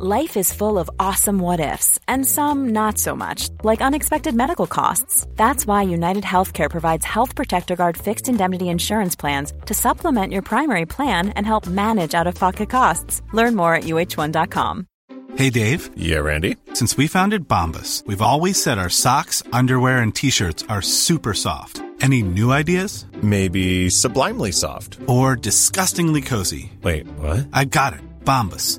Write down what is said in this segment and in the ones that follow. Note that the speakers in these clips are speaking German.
Life is full of awesome what ifs, and some not so much, like unexpected medical costs. That's why United Healthcare provides Health Protector Guard fixed indemnity insurance plans to supplement your primary plan and help manage out of pocket costs. Learn more at uh1.com. Hey, Dave. Yeah, Randy. Since we founded Bombus, we've always said our socks, underwear, and t shirts are super soft. Any new ideas? Maybe sublimely soft. Or disgustingly cozy? Wait, what? I got it. Bombus.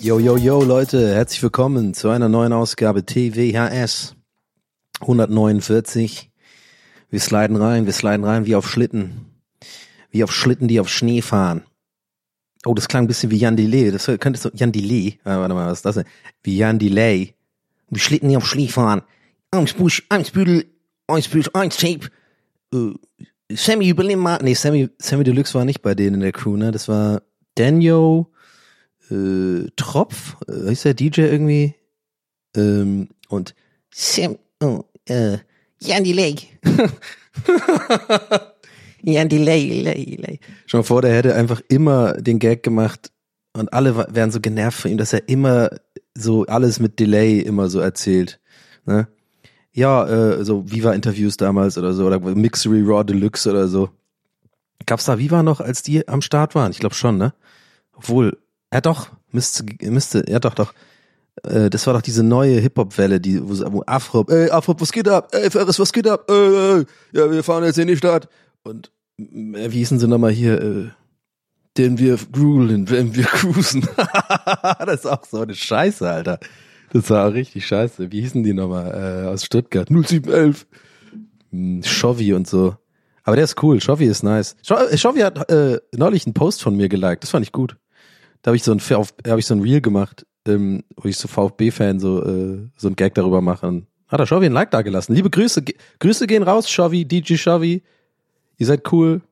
Yo, yo, yo, Leute, herzlich willkommen zu einer neuen Ausgabe TWHS 149. Wir sliden rein, wir sliden rein wie auf Schlitten. Wie auf Schlitten, die auf Schnee fahren. Oh, das klang ein bisschen wie Jan Delay. Das könnte so, Jan Delay. Ah, warte mal, was ist das denn? Wie Jan Delay. Wie Schlitten, die auf Schnee fahren. Eins Busch, eins Büdel, eins Busch, eins Tape. Äh, Sammy Überlimmer. Nee, Sammy, Sammy Deluxe war nicht bei denen in der Crew, ne? Das war Daniel, äh, Tropf, äh, ist der DJ irgendwie? Ähm, und Sam, oh, äh, Jan Delay. Jan Delay, Delay, Delay. Schon mal vor, der hätte einfach immer den Gag gemacht und alle wären so genervt von ihm, dass er immer so alles mit Delay immer so erzählt. Ne? Ja, äh, so Viva-Interviews damals oder so, oder Mixery Raw Deluxe oder so. Gab's da Viva noch, als die am Start waren? Ich glaube schon, ne? Obwohl, ja doch, müsste, müsste, ja doch, doch. Äh, das war doch diese neue Hip-Hop-Welle, die, wo, wo Afro, ey, Afro, was geht ab? Ey, Ferris, was geht ab? Ey, ey, ja, wir fahren jetzt in die Stadt. Und, äh, wie hießen sie nochmal hier, äh, den wir gruelen, wenn wir cruisen. das ist auch so eine Scheiße, Alter. Das war auch richtig scheiße. Wie hießen die nochmal, äh, aus Stuttgart? 0711. Hm, Shovi und so. Aber der ist cool. Shovi ist nice. Scho- äh, hat äh, neulich einen Post von mir geliked. Das fand ich gut. Da habe ich so ein habe ich so ein Reel gemacht, ähm, wo ich so VfB-Fan so äh, so ein Gag darüber mache. Hat er Shovi ein Like da gelassen. Liebe Grüße, ge Grüße gehen raus, Shovi, DJ Shovi. Ihr seid cool.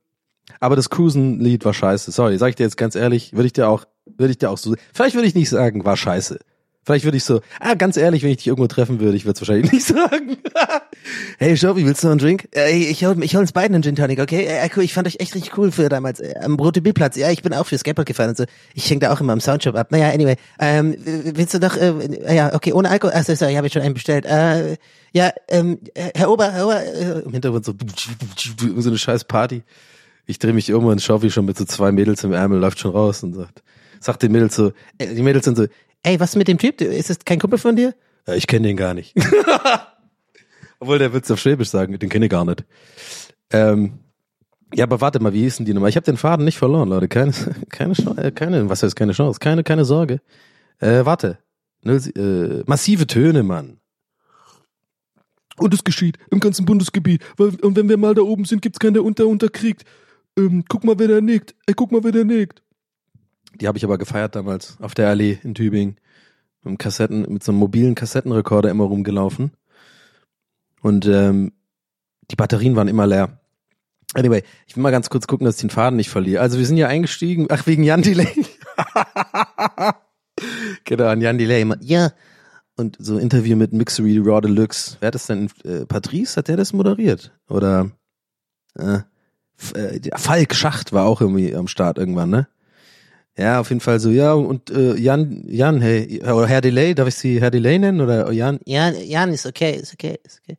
Aber das Cruisen-Lied war scheiße. Sorry, sag ich dir jetzt ganz ehrlich, würde ich dir auch, würde ich dir auch so, vielleicht würde ich nicht sagen, war scheiße. Vielleicht würde ich so, ah, ganz ehrlich, wenn ich dich irgendwo treffen würde, ich würde es wahrscheinlich nicht sagen. hey, Shobi, willst du noch einen Drink? Äh, ich hol, ich hol uns beiden einen Gin Tonic, okay? Äh, cool, ich fand euch echt richtig cool für damals äh, am Rote B-Platz. Ja, ich bin auch für Skateboard gefahren und so. Ich hänge da auch immer am Soundshop ab. Naja, anyway, ähm, willst du doch, äh, ja, okay, ohne Alkohol? Ach so, sorry, habe ich schon einen bestellt. Äh, ja, ähm, Herr Ober, Herr Ober, äh, im Hintergrund so, so eine scheiß Party. Ich drehe mich um und Schaufi schon mit so zwei Mädels im Ärmel, läuft schon raus und sagt, sagt den Mädels so, äh, die Mädels sind so, ey, was mit dem Typ? Ist das kein Kumpel von dir? Ja, ich kenne den gar nicht. Obwohl, der wird's auf Schwäbisch sagen, den kenne ich gar nicht. Ähm, ja, aber warte mal, wie hießen die nochmal? Ich habe den Faden nicht verloren, Leute. Keine, keine Chance, äh, keine, was heißt keine Chance? Keine, keine Sorge. Äh, warte. Null, äh, massive Töne, Mann. Und es geschieht im ganzen Bundesgebiet. Und wenn wir mal da oben sind, gibt's keinen, der unter unterkriegt. Ähm, guck mal, wer da nickt. Ey, guck mal, wer da nickt. Die habe ich aber gefeiert damals auf der Allee in Tübingen. Mit, einem Kassetten, mit so einem mobilen Kassettenrekorder immer rumgelaufen. Und ähm, die Batterien waren immer leer. Anyway, ich will mal ganz kurz gucken, dass ich den Faden nicht verliere. Also wir sind ja eingestiegen, ach wegen Jan Delay. genau, an Jan Delay. Ja. Und so ein Interview mit Mixery Raw Deluxe. Wer hat das denn? Äh, Patrice, hat der das moderiert? Oder äh, äh, Falk Schacht war auch irgendwie am Start irgendwann, ne? Ja, auf jeden Fall so, ja, und äh, Jan, Jan, hey, oder Herr Delay, darf ich Sie Herr Delay nennen? Oder Jan? Jan, Jan ist okay, ist okay, ist okay.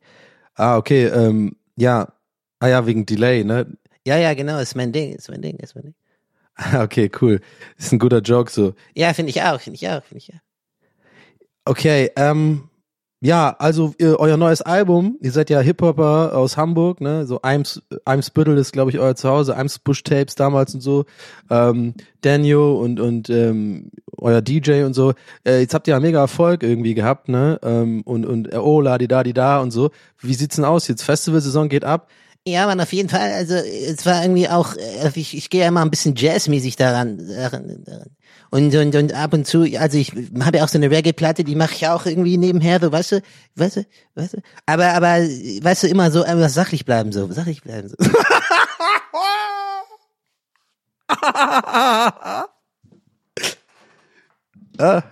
Ah, okay, ähm, ja, ah ja, wegen Delay, ne? Ja, ja, genau, ist mein Ding, ist mein Ding, ist mein Ding. Ah, okay, cool. Ist ein guter Joke so. Ja, finde ich auch, finde ich auch, finde ich auch. Okay, ähm, Ja, also äh, euer neues Album, ihr seid ja Hip-Hopper aus Hamburg, ne? So Eims, Eimsbüttel ist, glaube ich, euer Zuhause, Eimsbusch Tapes damals und so. Ähm, Daniel und, und ähm, euer DJ und so. Äh, jetzt habt ihr ja mega Erfolg irgendwie gehabt, ne? Ähm, und, und äh, oh, la di da di da und so. Wie sieht's denn aus? Jetzt Festivalsaison geht ab. Ja, man, auf jeden Fall, also es war irgendwie auch, äh, ich, ich gehe ja immer ein bisschen jazzmäßig daran, daran, daran. Und, und, und ab und zu, also ich habe ja auch so eine Reggae-Platte, die mache ich auch irgendwie nebenher, so, weißt du, weißt du, weißt du. Aber, aber, weißt du, immer so, immer sachlich bleiben, so, sachlich bleiben, so. ah.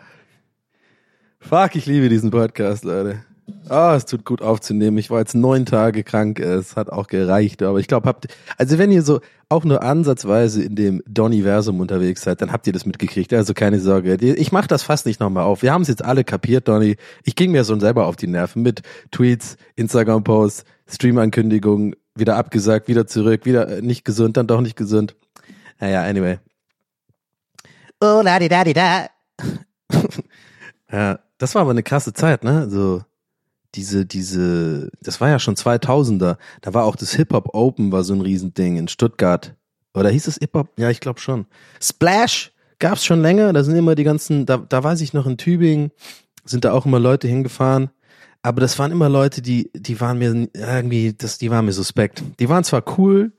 Fuck, ich liebe diesen Podcast, Leute. Ah, es tut gut aufzunehmen. Ich war jetzt neun Tage krank. Es hat auch gereicht. Aber ich glaube, habt, also wenn ihr so auch nur ansatzweise in dem Donniversum unterwegs seid, dann habt ihr das mitgekriegt. Also keine Sorge. Ich mache das fast nicht nochmal auf. Wir haben es jetzt alle kapiert, Donny. Ich ging mir schon selber auf die Nerven mit Tweets, Instagram-Posts, Stream-Ankündigungen, wieder abgesagt, wieder zurück, wieder äh, nicht gesund, dann doch nicht gesund. Naja, anyway. Oh, la di da di da. Ja, das war aber eine krasse Zeit, ne? So diese diese das war ja schon 2000er. Da war auch das Hip Hop Open war so ein Riesending in Stuttgart. Oder hieß es Hip Hop? Ja, ich glaube schon. Splash gab's schon länger, da sind immer die ganzen da da weiß ich noch in Tübingen sind da auch immer Leute hingefahren, aber das waren immer Leute, die die waren mir irgendwie das die waren mir suspekt. Die waren zwar cool,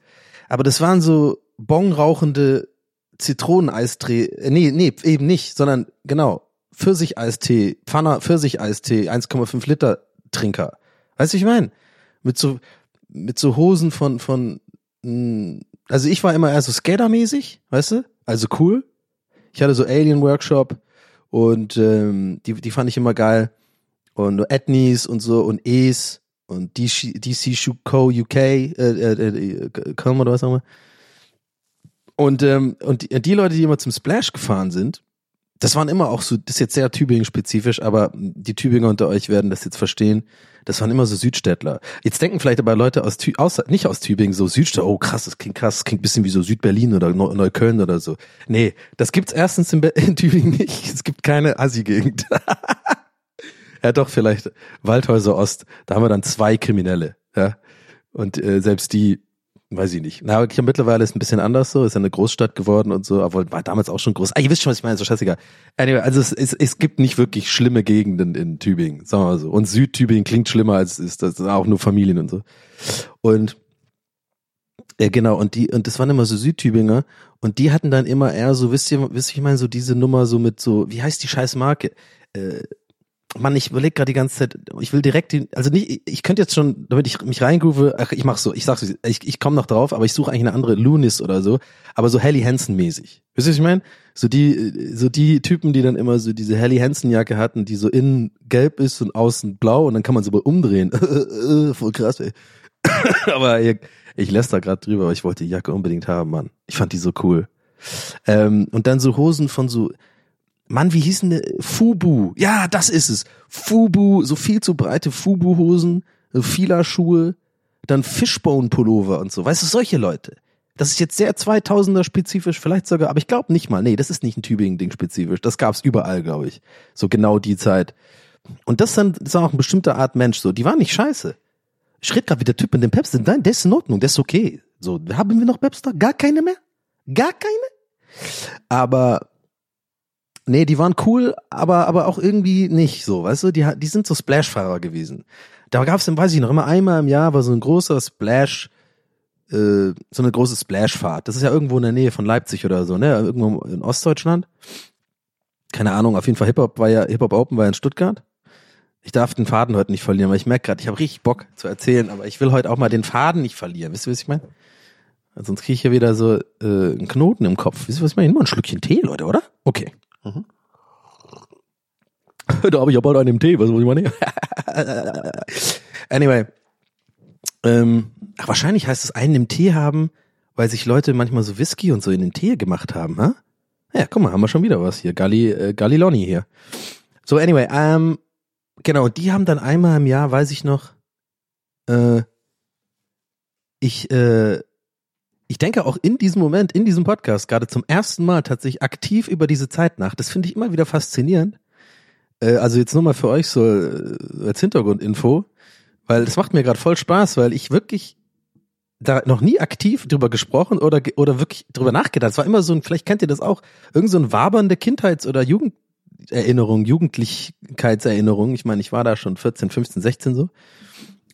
aber das waren so bongrauchende Zitroneneistee, äh, nee, nee, eben nicht, sondern genau, Pfirsicheistee, Pfanner Pfirsicheistee, 1,5 Liter Trinker. Weißt du, ich meine? Mit so, mit so Hosen von, von, mh, also ich war immer eher so Skatermäßig, weißt du? Also cool. Ich hatte so Alien Workshop und ähm, die, die fand ich immer geil. Und Ethnies und so und E's und DC, DC Co. UK, äh, äh, äh, Köln oder was auch immer. Und, ähm, und die, die Leute, die immer zum Splash gefahren sind, das waren immer auch so, das ist jetzt sehr Tübingen-spezifisch, aber die Tübinger unter euch werden das jetzt verstehen. Das waren immer so Südstädtler. Jetzt denken vielleicht aber Leute aus, Tü aus nicht aus Tübingen, so Südstädter, oh krass, das klingt krass, das klingt bisschen wie so Südberlin oder Neu Neukölln oder so. Nee, das gibt's erstens in, in Tübingen nicht. Es gibt keine Assi-Gegend. ja doch, vielleicht Waldhäuser Ost, da haben wir dann zwei Kriminelle. Ja. Und äh, selbst die Weiß ich nicht. Na, okay, mittlerweile ist ein bisschen anders so, ist ja eine Großstadt geworden und so, aber war damals auch schon groß. Ah, ihr wisst schon, was ich meine, so scheißegal. Anyway, also es, es, es gibt nicht wirklich schlimme Gegenden in Tübingen, sagen wir mal so. Und Südtübingen klingt schlimmer als ist, das sind auch nur Familien und so. Und ja, genau, und die, und das waren immer so Südtübinger und die hatten dann immer eher so, wisst ihr, wisst ihr, ich meine, so diese Nummer so mit so, wie heißt die scheiß Marke? Äh, Mann, ich überlege gerade die ganze Zeit, ich will direkt die, also nicht, ich könnte jetzt schon, damit ich mich reingroove, ach, ich mach so, ich sag's, ich, ich komme noch drauf, aber ich suche eigentlich eine andere Lunis oder so, aber so Helly Hansen mäßig. Wisst ihr, was ich meine? So die, so die Typen, die dann immer so diese Helly Hansen Jacke hatten, die so innen gelb ist und außen blau und dann kann man so umdrehen. Voll krass, ey. aber ich, ich lässt da gerade drüber, aber ich wollte die Jacke unbedingt haben, Mann. Ich fand die so cool. Ähm, und dann so Hosen von so, Mann, wie hießen die? Fubu. Ja, das ist es. Fubu, so viel zu breite Fubu-Hosen, Fila-Schuhe, dann Fishbone-Pullover und so. Weißt du, solche Leute. Das ist jetzt sehr 2000er spezifisch, vielleicht sogar, aber ich glaube nicht mal. Nee, das ist nicht ein Tübingen-Ding spezifisch. Das gab's überall, glaube ich. So genau die Zeit. Und das, dann, ist auch eine bestimmte Art Mensch so. Die waren nicht scheiße. Ich rede gerade wie der Typ mit dem Pepster. Nein, der ist in Ordnung, der ist okay. So, haben wir noch Pepster? Gar keine mehr? Gar keine? Aber Nee, die waren cool, aber, aber auch irgendwie nicht so, weißt du? Die, die sind so Splash-Fahrer gewesen. Da gab's dann, weiß ich noch, immer einmal im Jahr war so ein großer Splash, äh, so eine große Splash-Fahrt. Das ist ja irgendwo in der Nähe von Leipzig oder so, ne? Irgendwo in Ostdeutschland. Keine Ahnung, auf jeden Fall Hip-Hop war ja, Hip-Hop Open war ja in Stuttgart. Ich darf den Faden heute nicht verlieren, weil ich merke gerade, ich habe richtig Bock zu erzählen, aber ich will heute auch mal den Faden nicht verlieren. Wisst ihr, was ich meine? Sonst kriege ich ja wieder so äh, einen Knoten im Kopf. Wisst ihr, was ich meine? Immer ein Schlückchen Tee, Leute, oder? Okay. Mhm. Da habe ich ja bald einen im Tee, was muss ich mal nehmen? anyway. Ähm, ach, wahrscheinlich heißt es einen im Tee haben, weil sich Leute manchmal so Whisky und so in den Tee gemacht haben, ha? Ja, guck mal, haben wir schon wieder was hier. Galli, äh, Galliloni hier. So, anyway, ähm, genau, die haben dann einmal im Jahr, weiß ich noch, äh, ich, äh, ich denke auch in diesem Moment, in diesem Podcast, gerade zum ersten Mal tatsächlich aktiv über diese Zeit nach. Das finde ich immer wieder faszinierend. Äh, also jetzt nur mal für euch so äh, als Hintergrundinfo, weil das macht mir gerade voll Spaß, weil ich wirklich da noch nie aktiv drüber gesprochen oder oder wirklich drüber nachgedacht. Es war immer so ein, vielleicht kennt ihr das auch, irgend so ein wabernde Kindheits- oder Jugenderinnerung, Jugendlichkeitserinnerung. Ich meine, ich war da schon 14, 15, 16 so.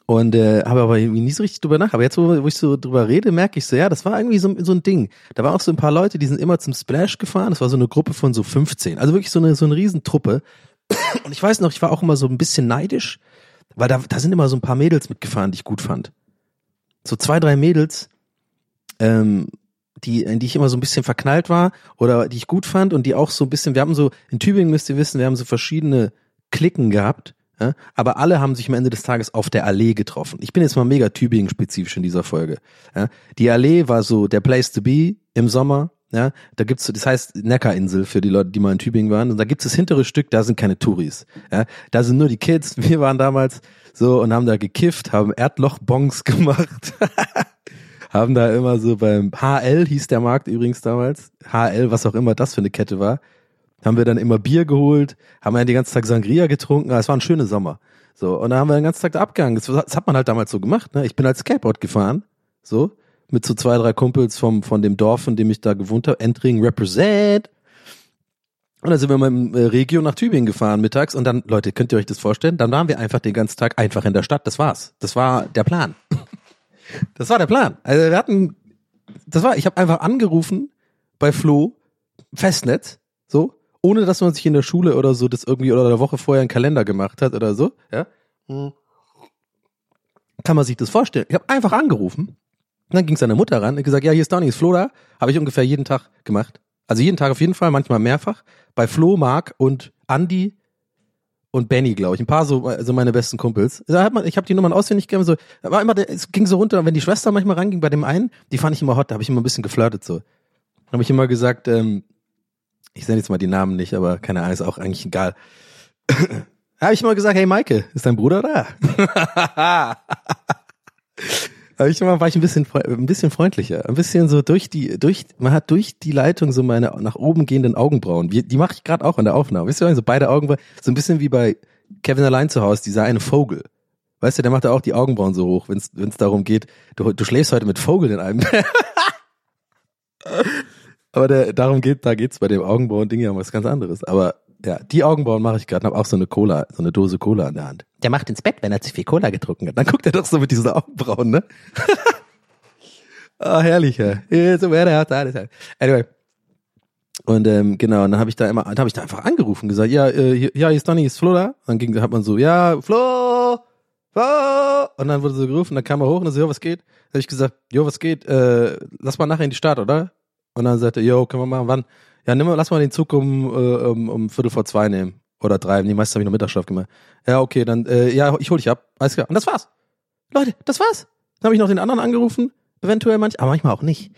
Und äh, habe aber irgendwie nie so richtig drüber nach. Aber jetzt, wo, wo ich so drüber rede, merke ich so, ja, das war irgendwie so, so ein Ding. Da waren auch so ein paar Leute, die sind immer zum Splash gefahren. Das war so eine Gruppe von so 15. Also wirklich so eine, so eine Riesentruppe. Und ich weiß noch, ich war auch immer so ein bisschen neidisch, weil da, da sind immer so ein paar Mädels mitgefahren, die ich gut fand. So zwei, drei Mädels, ähm, die, in die ich immer so ein bisschen verknallt war oder die ich gut fand und die auch so ein bisschen, wir haben so, in Tübingen müsst ihr wissen, wir haben so verschiedene Klicken gehabt, ja, aber alle haben sich am Ende des Tages auf der Allee getroffen. Ich bin jetzt mal mega Tübingen-spezifisch in dieser Folge. Ja. Die Allee war so der Place to be im Sommer. Ja, da gibt's, das heißt Neckarinsel für die Leute, die mal in Tübingen waren. Und da gibt's das hintere Stück, da sind keine Touris. Ja, da sind nur die Kids. Wir waren damals so und haben da gekifft, haben Erdlochbons gemacht. haben da immer so beim HL hieß der Markt übrigens damals. HL, was auch immer das für eine Kette war. Haben wir dann immer Bier geholt, haben dann den ganzen Tag Sangria getrunken. Es war ein schöner Sommer. So, und dann haben wir den ganzen Tag da abgehangen. Das, das hat man halt damals so gemacht. Ne? Ich bin als Skateboard gefahren. So, mit so zwei, drei Kumpels vom, von dem Dorf, in dem ich da gewohnt habe. Entring Represent. Und dann sind wir mal im äh, Regio nach Tübingen gefahren mittags und dann, Leute, könnt ihr euch das vorstellen? Dann waren wir einfach den ganzen Tag einfach in der Stadt. Das war's. Das war der Plan. Das war der Plan. Also wir hatten, das war, ich habe einfach angerufen bei Flo, Festnetz, so, ohne dass man sich in der Schule oder so das irgendwie oder der Woche vorher einen Kalender gemacht hat oder so, ja. Kann man sich das vorstellen? Ich habe einfach angerufen. Und dann ging seine Mutter ran und gesagt, ja, hier ist Donny, ist Flo da. Habe ich ungefähr jeden Tag gemacht. Also jeden Tag auf jeden Fall, manchmal mehrfach. Bei Flo, Marc und Andy und Benny, glaube ich. Ein paar so, also meine besten Kumpels. Da hat man, ich habe die Nummern auswendig gegeben, so, war immer, es ging so runter, wenn die Schwester manchmal ranging bei dem einen, die fand ich immer hot, da habe ich immer ein bisschen geflirtet so. Habe ich immer gesagt, ähm, ich sende jetzt mal die Namen nicht, aber keine Ahnung, ist auch eigentlich egal. habe ich immer gesagt, hey Maike, ist dein Bruder da? Habe ich immer, war ich ein bisschen, ein bisschen freundlicher, ein bisschen so durch die, durch, man hat durch die Leitung so meine nach oben gehenden Augenbrauen. Die, die mache ich gerade auch in der Aufnahme. Wisst ihr, so beide Augenbrauen, so ein bisschen wie bei Kevin allein zu Hause, dieser eine Vogel. Weißt du, der macht ja auch die Augenbrauen so hoch, wenn es darum geht, du, du schläfst heute mit Vogel in einem. Aber der, darum geht, da geht's bei dem Augenbrauen-Ding ja um was ganz anderes. Aber ja, die Augenbrauen mache ich gerade, habe auch so eine Cola, so eine Dose Cola in der Hand. Der macht ins Bett, wenn er zu viel Cola getrunken hat. Dann guckt er doch so mit diesen Augenbrauen, ne? Ah, herrlich, ja. So wäre er alles. Anyway. Und ähm, genau, und dann habe ich da immer, dann habe ich da einfach angerufen, gesagt, ja, äh, hier, ja, hier ist Donny, ist Flo da? Dann ging, hat man so, ja, Flo, Flo. Und dann wurde so gerufen, dann kam er hoch und dann so, jo, was geht? Dann habe ich gesagt, jo, was geht? Äh, lass mal nachher in die Stadt, oder? Und dann sagte er, jo, können wir machen, wann? Ja, nimm mal, lass mal den Zug um, äh, um, um Viertel vor zwei nehmen. Oder drei. Nee, meistens habe ich noch Mittagsschlaf gemacht. Ja, okay, dann, äh, ja, ich hol dich ab. Alles klar. Und das war's. Leute, das war's. Dann habe ich noch den anderen angerufen, eventuell manch, aber manchmal auch nicht.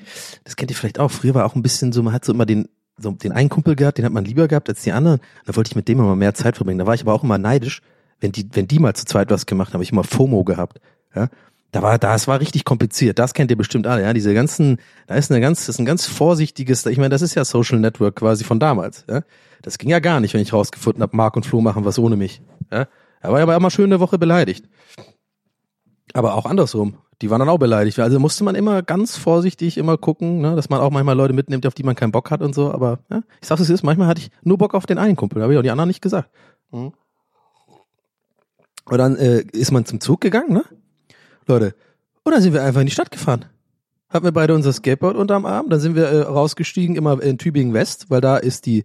Das kennt ihr vielleicht auch. Früher war auch ein bisschen so, man hat so immer den, so den einen Kumpel gehabt, den hat man lieber gehabt als die anderen. Da wollte ich mit dem immer mehr Zeit verbringen. Da war ich aber auch immer neidisch, wenn die, wenn die mal zu zweit was gemacht haben, habe ich immer FOMO gehabt. Ja. Da war, das war richtig kompliziert. Das kennt ihr bestimmt alle, ja. Diese ganzen, da ist eine ganz, das ist ein ganz vorsichtiges, ich meine, das ist ja Social Network quasi von damals, ja. Das ging ja gar nicht, wenn ich rausgefunden habe, Marc und Flo machen was ohne mich, ja. Er war aber immer schön eine Woche beleidigt. Aber auch andersrum. Die waren dann auch beleidigt. Also musste man immer ganz vorsichtig immer gucken, ne, dass man auch manchmal Leute mitnimmt, auf die man keinen Bock hat und so. Aber ja, ich sag's es ist, manchmal hatte ich nur Bock auf den einen Kumpel, habe ich auch die anderen nicht gesagt. Mhm. Und dann äh, ist man zum Zug gegangen, ne? Leute. Und dann sind wir einfach in die Stadt gefahren. Hatten wir beide unser Skateboard unterm Arm, dann sind wir äh, rausgestiegen, immer in Tübingen West, weil da ist die,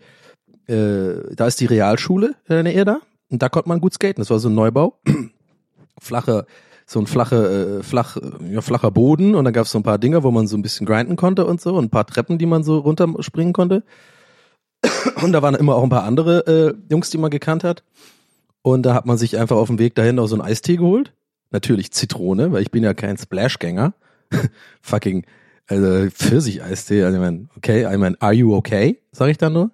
äh, da ist die Realschule in der Nähe da. Und da konnte man gut skaten. Das war so ein Neubau. Flache, so ein flache, äh, flach, ja, flacher Boden und dann gab es so ein paar Dinger, wo man so ein bisschen grinden konnte und so und ein paar Treppen, die man so runterspringen konnte. Und da waren immer auch ein paar andere äh, Jungs, die man gekannt hat. Und da hat man sich einfach auf dem Weg dahin auch so einen Eistee geholt. Natürlich Zitrone, weil ich bin ja kein Splashgänger. Fucking, also Pfirsich-Eistee. Also ich mein, okay, I mean, are you okay? Sag ich dann nur.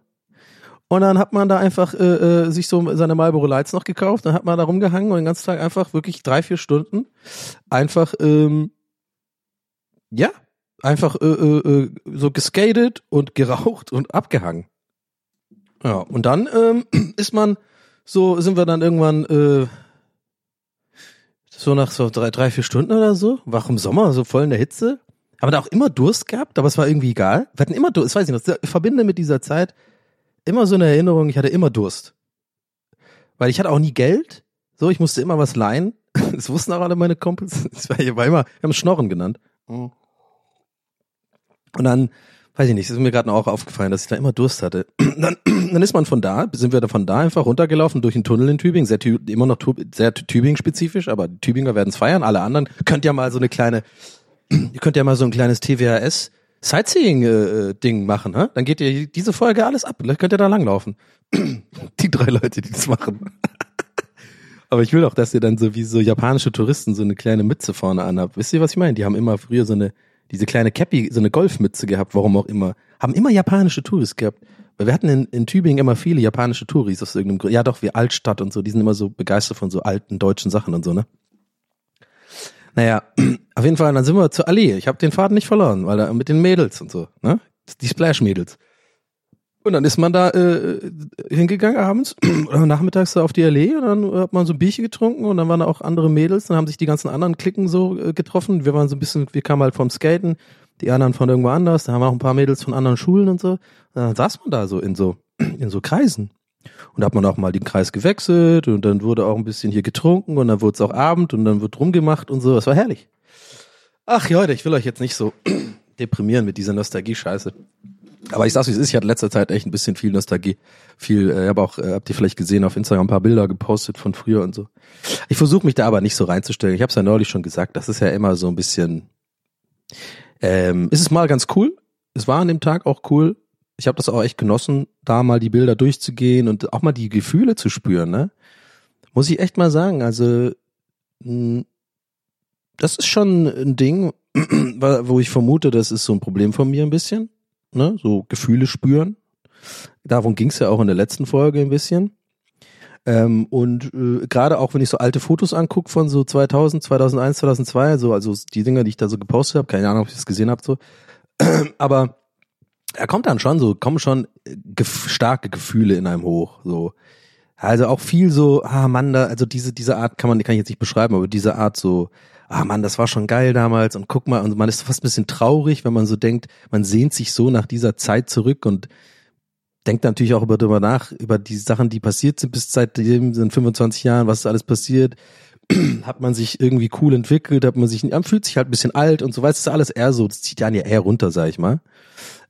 Und dann hat man da einfach äh, äh, sich so seine Marlboro Lights noch gekauft, dann hat man da rumgehangen und den ganzen Tag einfach wirklich drei, vier Stunden einfach, ähm, ja, einfach äh, äh, äh, so geskatet und geraucht und abgehangen. Ja, und dann ähm, ist man so sind wir dann irgendwann äh, so nach so drei, drei, vier Stunden oder so, wach im Sommer, so voll in der Hitze. Haben da auch immer Durst gehabt, aber es war irgendwie egal. Wir hatten immer Durst, das weiß ich noch, ich verbinde mit dieser Zeit immer so eine Erinnerung, ich hatte immer Durst. Weil ich hatte auch nie Geld, so, ich musste immer was leihen. Das wussten auch alle meine Kumpels. Das war, ich war immer, wir haben es Schnorren genannt. Und dann, weiß ich nicht, ist mir gerade auch aufgefallen, dass ich da immer Durst hatte. Dann, dann ist man von da, sind wir von da einfach runtergelaufen durch einen Tunnel in Tübingen, sehr, immer noch sehr Tübingen-spezifisch, aber die Tübinger werden es feiern, alle anderen. Könnt ja mal so eine kleine, ihr könnt ja mal so ein kleines TWHS Sightseeing-Ding machen, hä? dann geht ihr diese Folge alles ab, vielleicht könnt ihr da langlaufen. die drei Leute, die das machen. Aber ich will auch, dass ihr dann so wie so japanische Touristen so eine kleine Mütze vorne anhabt. Wisst ihr, was ich meine? Die haben immer früher so eine, diese kleine Cappy, so eine Golfmütze gehabt, warum auch immer. Haben immer japanische Touris gehabt. Weil wir hatten in, in Tübingen immer viele japanische Touris aus irgendeinem Grund. Ja doch, wie Altstadt und so, die sind immer so begeistert von so alten deutschen Sachen und so, ne? Naja, auf jeden Fall, dann sind wir zur Allee. Ich habe den Faden nicht verloren, weil da mit den Mädels und so, ne? Die Splash-Mädels. Und dann ist man da äh, hingegangen abends oder nachmittags da auf die Allee und dann hat man so ein Bierchen getrunken und dann waren da auch andere Mädels, dann haben sich die ganzen anderen Klicken so äh, getroffen. Wir waren so ein bisschen, wir kamen halt vom Skaten, die anderen von irgendwo anders, da haben wir auch ein paar Mädels von anderen Schulen und so. Und dann saß man da so in so in so Kreisen. Und hat man auch mal den Kreis gewechselt und dann wurde auch ein bisschen hier getrunken und dann wurde es auch Abend und dann wird rumgemacht und so. Das war herrlich. Ach Leute, ich will euch jetzt nicht so deprimieren mit dieser Nostalgie-Scheiße. Aber ich sag's wie es ist, ich hatte letzter Zeit echt ein bisschen viel Nostalgie. Viel, äh, habe auch, äh, habt ihr vielleicht gesehen, auf Instagram ein paar Bilder gepostet von früher und so. Ich versuche mich da aber nicht so reinzustellen. Ich habe es ja neulich schon gesagt, das ist ja immer so ein bisschen. Ähm, ist es mal ganz cool. Es war an dem Tag auch cool. Ich habe das auch echt genossen, da mal die Bilder durchzugehen und auch mal die Gefühle zu spüren, ne? Muss ich echt mal sagen. Also, mh, das ist schon ein Ding, wo ich vermute, das ist so ein Problem von mir ein bisschen ne, so Gefühle spüren. Darum ging's ja auch in der letzten Folge ein bisschen. Ähm, und äh, gerade auch, wenn ich so alte Fotos angucke von so 2000, 2001, 2002, so, also die Dinger, die ich da so gepostet habe, keine Ahnung, ob ich das gesehen habt, so. Aber da kommt dann schon so, kommen schon gef starke Gefühle in einem hoch, so. Also auch viel so, ah Mann, da, also diese, diese Art kann man, kann ich jetzt nicht beschreiben, aber diese Art so, ah Mann, das war schon geil damals und guck mal, und man ist fast ein bisschen traurig, wenn man so denkt, man sehnt sich so nach dieser Zeit zurück und denkt natürlich auch über darüber nach, über die Sachen, die passiert sind bis seitdem, sind 25 Jahren, was ist alles passiert, hat man sich irgendwie cool entwickelt, hat man sich, man fühlt sich halt ein bisschen alt und so, weißt du, ist alles eher so, das zieht ja eher runter, sag ich mal.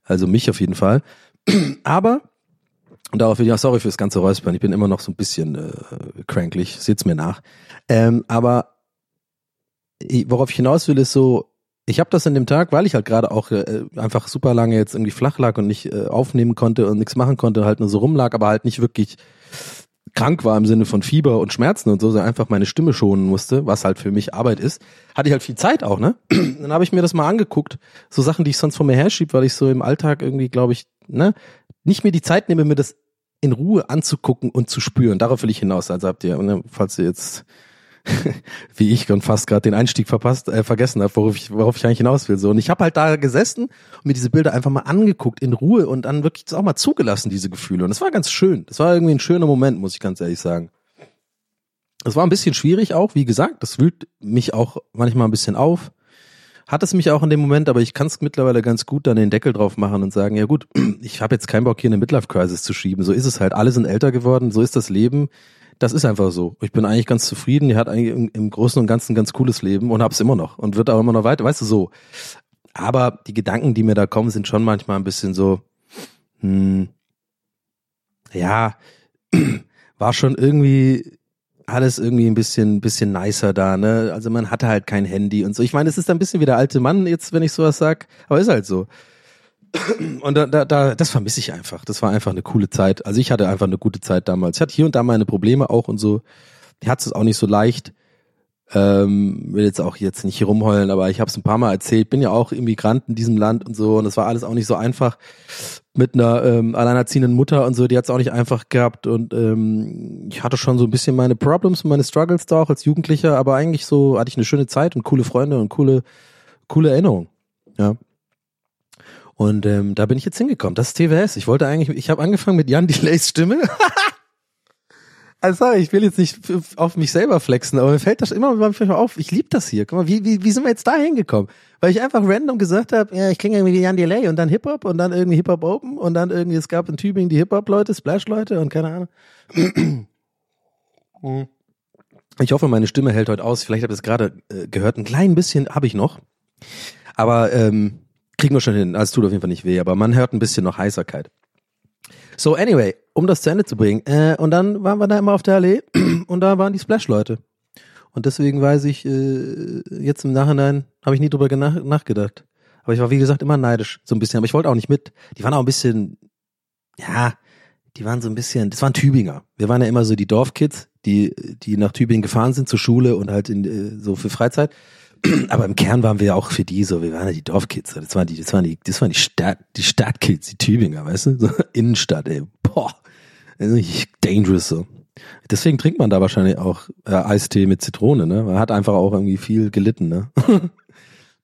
Also mich auf jeden Fall. Aber und darauf will ich auch sorry fürs ganze Räuspern. Ich bin immer noch so ein bisschen äh, cranklich, seht's mir nach. Ähm, aber worauf ich hinaus will, ist so, ich habe das in dem Tag, weil ich halt gerade auch äh, einfach super lange jetzt irgendwie flach lag und nicht äh, aufnehmen konnte und nichts machen konnte, halt nur so rumlag, aber halt nicht wirklich krank war im Sinne von Fieber und Schmerzen und so, sondern einfach meine Stimme schonen musste, was halt für mich Arbeit ist, hatte ich halt viel Zeit auch, ne? Dann habe ich mir das mal angeguckt, so Sachen, die ich sonst vor mir herschieb, weil ich so im Alltag irgendwie, glaube ich, ne, nicht mir die Zeit nehme, mir das in Ruhe anzugucken und zu spüren. Darauf will ich hinaus. Also habt ihr, ne, falls ihr jetzt wie ich und fast gerade den Einstieg verpasst, äh, vergessen habe, worauf ich, worauf ich eigentlich hinaus will. So. Und ich habe halt da gesessen und mir diese Bilder einfach mal angeguckt in Ruhe und dann wirklich auch mal zugelassen, diese Gefühle. Und das war ganz schön. Das war irgendwie ein schöner Moment, muss ich ganz ehrlich sagen. Es war ein bisschen schwierig auch, wie gesagt, das wühlt mich auch manchmal ein bisschen auf. Hat es mich auch in dem Moment, aber ich kann es mittlerweile ganz gut dann den Deckel drauf machen und sagen, ja gut, ich habe jetzt keinen Bock hier eine Midlife-Crisis zu schieben. So ist es halt. Alle sind älter geworden, so ist das Leben. Das ist einfach so. Ich bin eigentlich ganz zufrieden. Die hat eigentlich im, Großen und Ganzen ein ganz cooles Leben und hab's immer noch und wird auch immer noch weiter. Weißt du so. Aber die Gedanken, die mir da kommen, sind schon manchmal ein bisschen so, hm, ja, war schon irgendwie alles irgendwie ein bisschen, bisschen nicer da, ne? Also man hatte halt kein Handy und so. Ich meine, es ist ein bisschen wie der alte Mann jetzt, wenn ich sowas sag, aber ist halt so. Und da, da, da, das vermisse ich einfach. Das war einfach eine coole Zeit. Also ich hatte einfach eine gute Zeit damals. Ich hatte hier und da meine Probleme auch und so. Ich hatte es auch nicht so leicht. Ähm, will jetzt auch jetzt nicht hier rumheulen, aber ich habe es ein paar Mal erzählt. Bin ja auch Immigrant in diesem Land und so und das war alles auch nicht so einfach mit einer ähm, alleinerziehenden Mutter und so. Die hat es auch nicht einfach gehabt und ähm, ich hatte schon so ein bisschen meine Problems und meine Struggles da auch als Jugendlicher, aber eigentlich so hatte ich eine schöne Zeit und coole Freunde und coole coole Erinnerungen. Ja. Und ähm, da bin ich jetzt hingekommen. Das ist TWS. Ich wollte eigentlich, ich habe angefangen mit Jan Delays Stimme. Also ich will jetzt nicht auf mich selber flexen, aber mir fällt das immer mal auf. Ich liebe das hier. Guck mal, wie, wie, wie sind wir jetzt da hingekommen? Weil ich einfach random gesagt habe, ja, ich klinge irgendwie wie Jan Delay und dann Hip-Hop und dann irgendwie Hip-Hop Open und dann irgendwie, es gab in Tübingen die Hip-Hop-Leute, Splash-Leute und keine Ahnung. Ich hoffe, meine Stimme hält heute aus. Vielleicht habt ihr es gerade äh, gehört. Ein klein bisschen habe ich noch. Aber ähm, kriegen wir schon hin. Also, es tut auf jeden Fall nicht weh, aber man hört ein bisschen noch Heiserkeit. So, anyway, um das zu Ende zu bringen. Äh, und dann waren wir da immer auf der Allee und da waren die Splash-Leute. Und deswegen weiß ich, äh, jetzt im Nachhinein habe ich nie drüber gena- nachgedacht. Aber ich war, wie gesagt, immer neidisch, so ein bisschen. Aber ich wollte auch nicht mit. Die waren auch ein bisschen, ja, die waren so ein bisschen, das waren Tübinger. Wir waren ja immer so die Dorfkids, die, die nach Tübingen gefahren sind zur Schule und halt in, äh, so für Freizeit. Aber im Kern waren wir ja auch für die so, wir waren ja die Dorfkids. Das waren die, das waren die, das waren die Stadt, die Stadtkids, die Tübinger, weißt du? So Innenstadt, ey. Boah. Das ist richtig dangerous so. Deswegen trinkt man da wahrscheinlich auch äh, Eistee mit Zitrone, ne? Man hat einfach auch irgendwie viel gelitten, ne?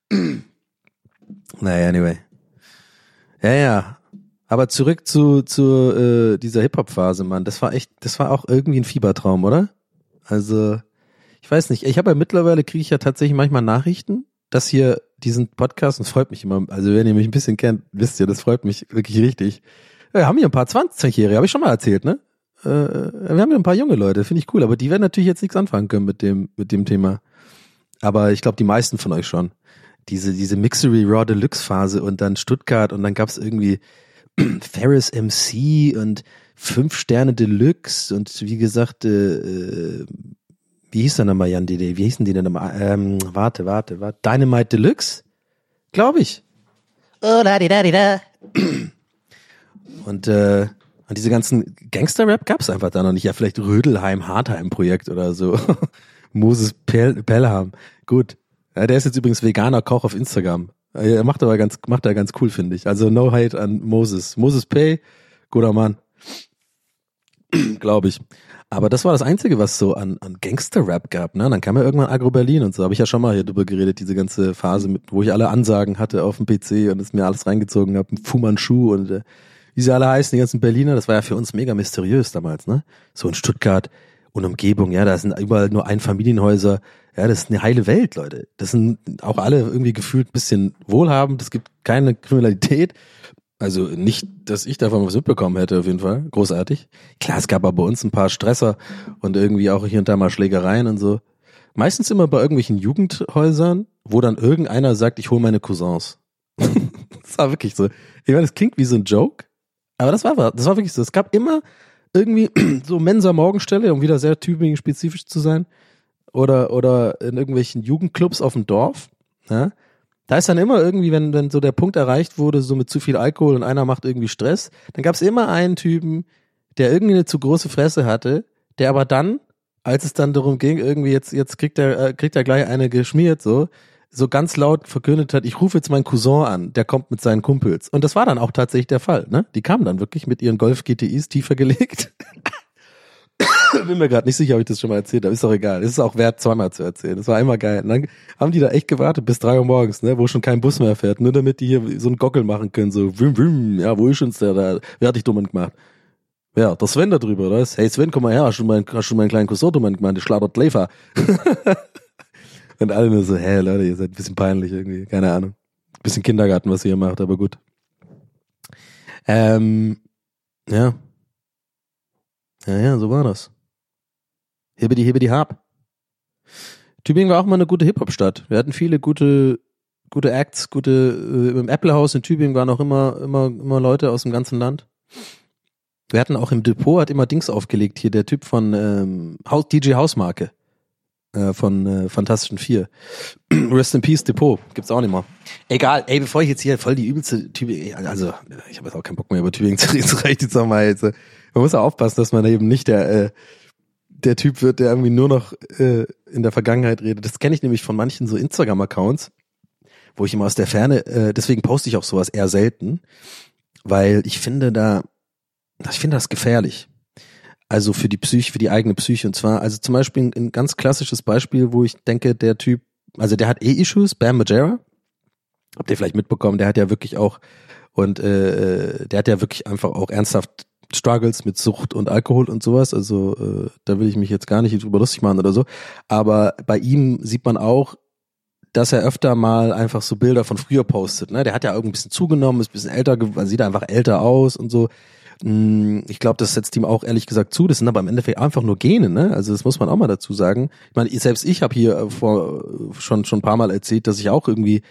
naja, anyway. Ja, ja. Aber zurück zu, zu äh, dieser Hip-Hop-Phase, Mann. Das war echt, das war auch irgendwie ein Fiebertraum, oder? Also, ich weiß nicht. Ich habe ja mittlerweile kriege ich ja tatsächlich manchmal Nachrichten, dass hier diesen Podcast, und es freut mich immer, also wenn ihr mich ein bisschen kennt, wisst ihr, das freut mich wirklich richtig. Wir haben hier ein paar 20-Jährige, habe ich schon mal erzählt, ne? Äh, wir haben hier ein paar junge Leute, finde ich cool, aber die werden natürlich jetzt nichts anfangen können mit dem, mit dem Thema. Aber ich glaube, die meisten von euch schon. Diese, diese Mixery Raw Deluxe Phase und dann Stuttgart und dann gab's irgendwie Ferris MC und fünf Sterne Deluxe und wie gesagt, äh, äh, wie hieß der nochmal Jan DD? Wie hießen die denn nochmal? Ähm, warte, warte, warte. Dynamite Deluxe? Glaube ich. Oh, da, da, di, da. Und, äh, und diese ganzen Gangster-Rap gab's einfach da noch nicht. Ja, vielleicht Rödelheim, Hartheim-Projekt oder so. Moses Pel Pelham. Gut. Ja, der ist jetzt übrigens veganer Koch auf Instagram. Er macht aber ganz, macht er ganz cool, finde ich. Also no hate an Moses. Moses Pay, guter Mann. Glaube ich. Aber das war das Einzige, was so an, an Gangster-Rap gab. Ne? Dann kam ja irgendwann Agro Berlin und so. Habe ich ja schon mal hier drüber geredet, diese ganze Phase, mit, wo ich alle Ansagen hatte auf dem PC und es mir alles reingezogen habe. Fu Manchu und äh, wie sie alle heißen, die ganzen Berliner. Das war ja für uns mega mysteriös damals. ne? So in Stuttgart und Umgebung, ja, da sind überall nur Einfamilienhäuser. Ja, das ist eine heile Welt, Leute. Das sind auch alle irgendwie gefühlt ein bisschen wohlhabend. Es gibt keine Kriminalität. Also nicht, dass ich davon was mitbekommen hätte, auf jeden Fall. Großartig. Klar, es gab aber bei uns ein paar Stresser und irgendwie auch hier und da mal Schlägereien und so. Meistens immer bei irgendwelchen Jugendhäusern, wo dann irgendeiner sagt, ich hole meine Cousins. das war wirklich so. Ich meine, das klingt wie so ein Joke, aber das war, das war wirklich so. Es gab immer irgendwie so Mensa Morgenstelle, um wieder sehr Tübingen spezifisch zu sein, oder, oder in irgendwelchen Jugendclubs auf dem Dorf, ja. Da ist dann immer irgendwie, wenn, wenn so der Punkt erreicht wurde, so mit zu viel Alkohol und einer macht irgendwie Stress, dann gab es immer einen Typen, der irgendwie eine zu große Fresse hatte, der aber dann, als es dann darum ging, irgendwie jetzt, jetzt kriegt er, äh, kriegt er gleich eine geschmiert, so, so ganz laut verkündet hat, ich rufe jetzt meinen Cousin an, der kommt mit seinen Kumpels. Und das war dann auch tatsächlich der Fall, ne? Die kamen dann wirklich mit ihren Golf GTIs tiefer gelegt. Bin mir gerade nicht sicher, ob ich das schon mal erzählt habe. Ist doch egal. Es ist auch wert, zweimal zu erzählen. Das war immer geil. Und dann haben die da echt gewartet bis drei Uhr morgens, ne, wo schon kein Bus mehr fährt, nur damit die hier so einen Gockel machen können, so wüm, wüm, ja, wo ist uns der da? Wer hat dich dumm gemacht? Ja, der Sven da drüber, oder? Hey Sven, komm mal her, hast du meinen, hast du meinen kleinen Cousin dumm gemacht? Ich schlagert Lefer. Und alle nur so, hä, Leute, ihr seid ein bisschen peinlich irgendwie, keine Ahnung. Bisschen Kindergarten, was ihr hier macht, aber gut. Ähm, ja. Ja, ja, so war das. Hibbidi, hibbidi, hab. Tübingen war auch mal eine gute Hip-Hop-Stadt. Wir hatten viele gute, gute Acts, gute, äh, im Apple House in Tübingen waren auch immer, immer, immer Leute aus dem ganzen Land. Wir hatten auch im Depot, hat immer Dings aufgelegt, hier der Typ von ähm, DJ Hausmarke äh, von äh, Fantastischen Vier. Rest in Peace Depot, gibt's auch nicht mehr. Egal, ey, bevor ich jetzt hier voll die übelste Tübingen, also ich habe jetzt auch keinen Bock mehr über Tübingen zu reden, das reicht jetzt auch mal jetzt. äh, Man muss auch aufpassen, dass man eben nicht der äh, der Typ wird, der irgendwie nur noch äh, in der Vergangenheit redet. Das kenne ich nämlich von manchen so Instagram-Accounts, wo ich immer aus der Ferne, äh, deswegen poste ich auch sowas eher selten, weil ich finde da, ich finde das gefährlich. Also für die Psyche, für die eigene Psyche. Und zwar, also zum Beispiel ein, ein ganz klassisches Beispiel, wo ich denke, der Typ, also der hat eh Issues, Bam Majera. Habt ihr vielleicht mitbekommen, der hat ja wirklich auch, und äh, der hat ja wirklich einfach auch ernsthaft Struggles mit Sucht und Alkohol und sowas. Also äh, da will ich mich jetzt gar nicht drüber lustig machen oder so. Aber bei ihm sieht man auch, dass er öfter mal einfach so Bilder von früher postet. Ne? Der hat ja irgendwie ein bisschen zugenommen, ist ein bisschen älter, sieht einfach älter aus und so. Mm, Ich glaube, das setzt ihm auch ehrlich gesagt zu. Das sind aber im Endeffekt einfach nur Gene, ne? Also das muss man auch mal dazu sagen. Ich meine, selbst ich habe hier äh, vor schon schon ein paar Mal erzählt, dass ich auch irgendwie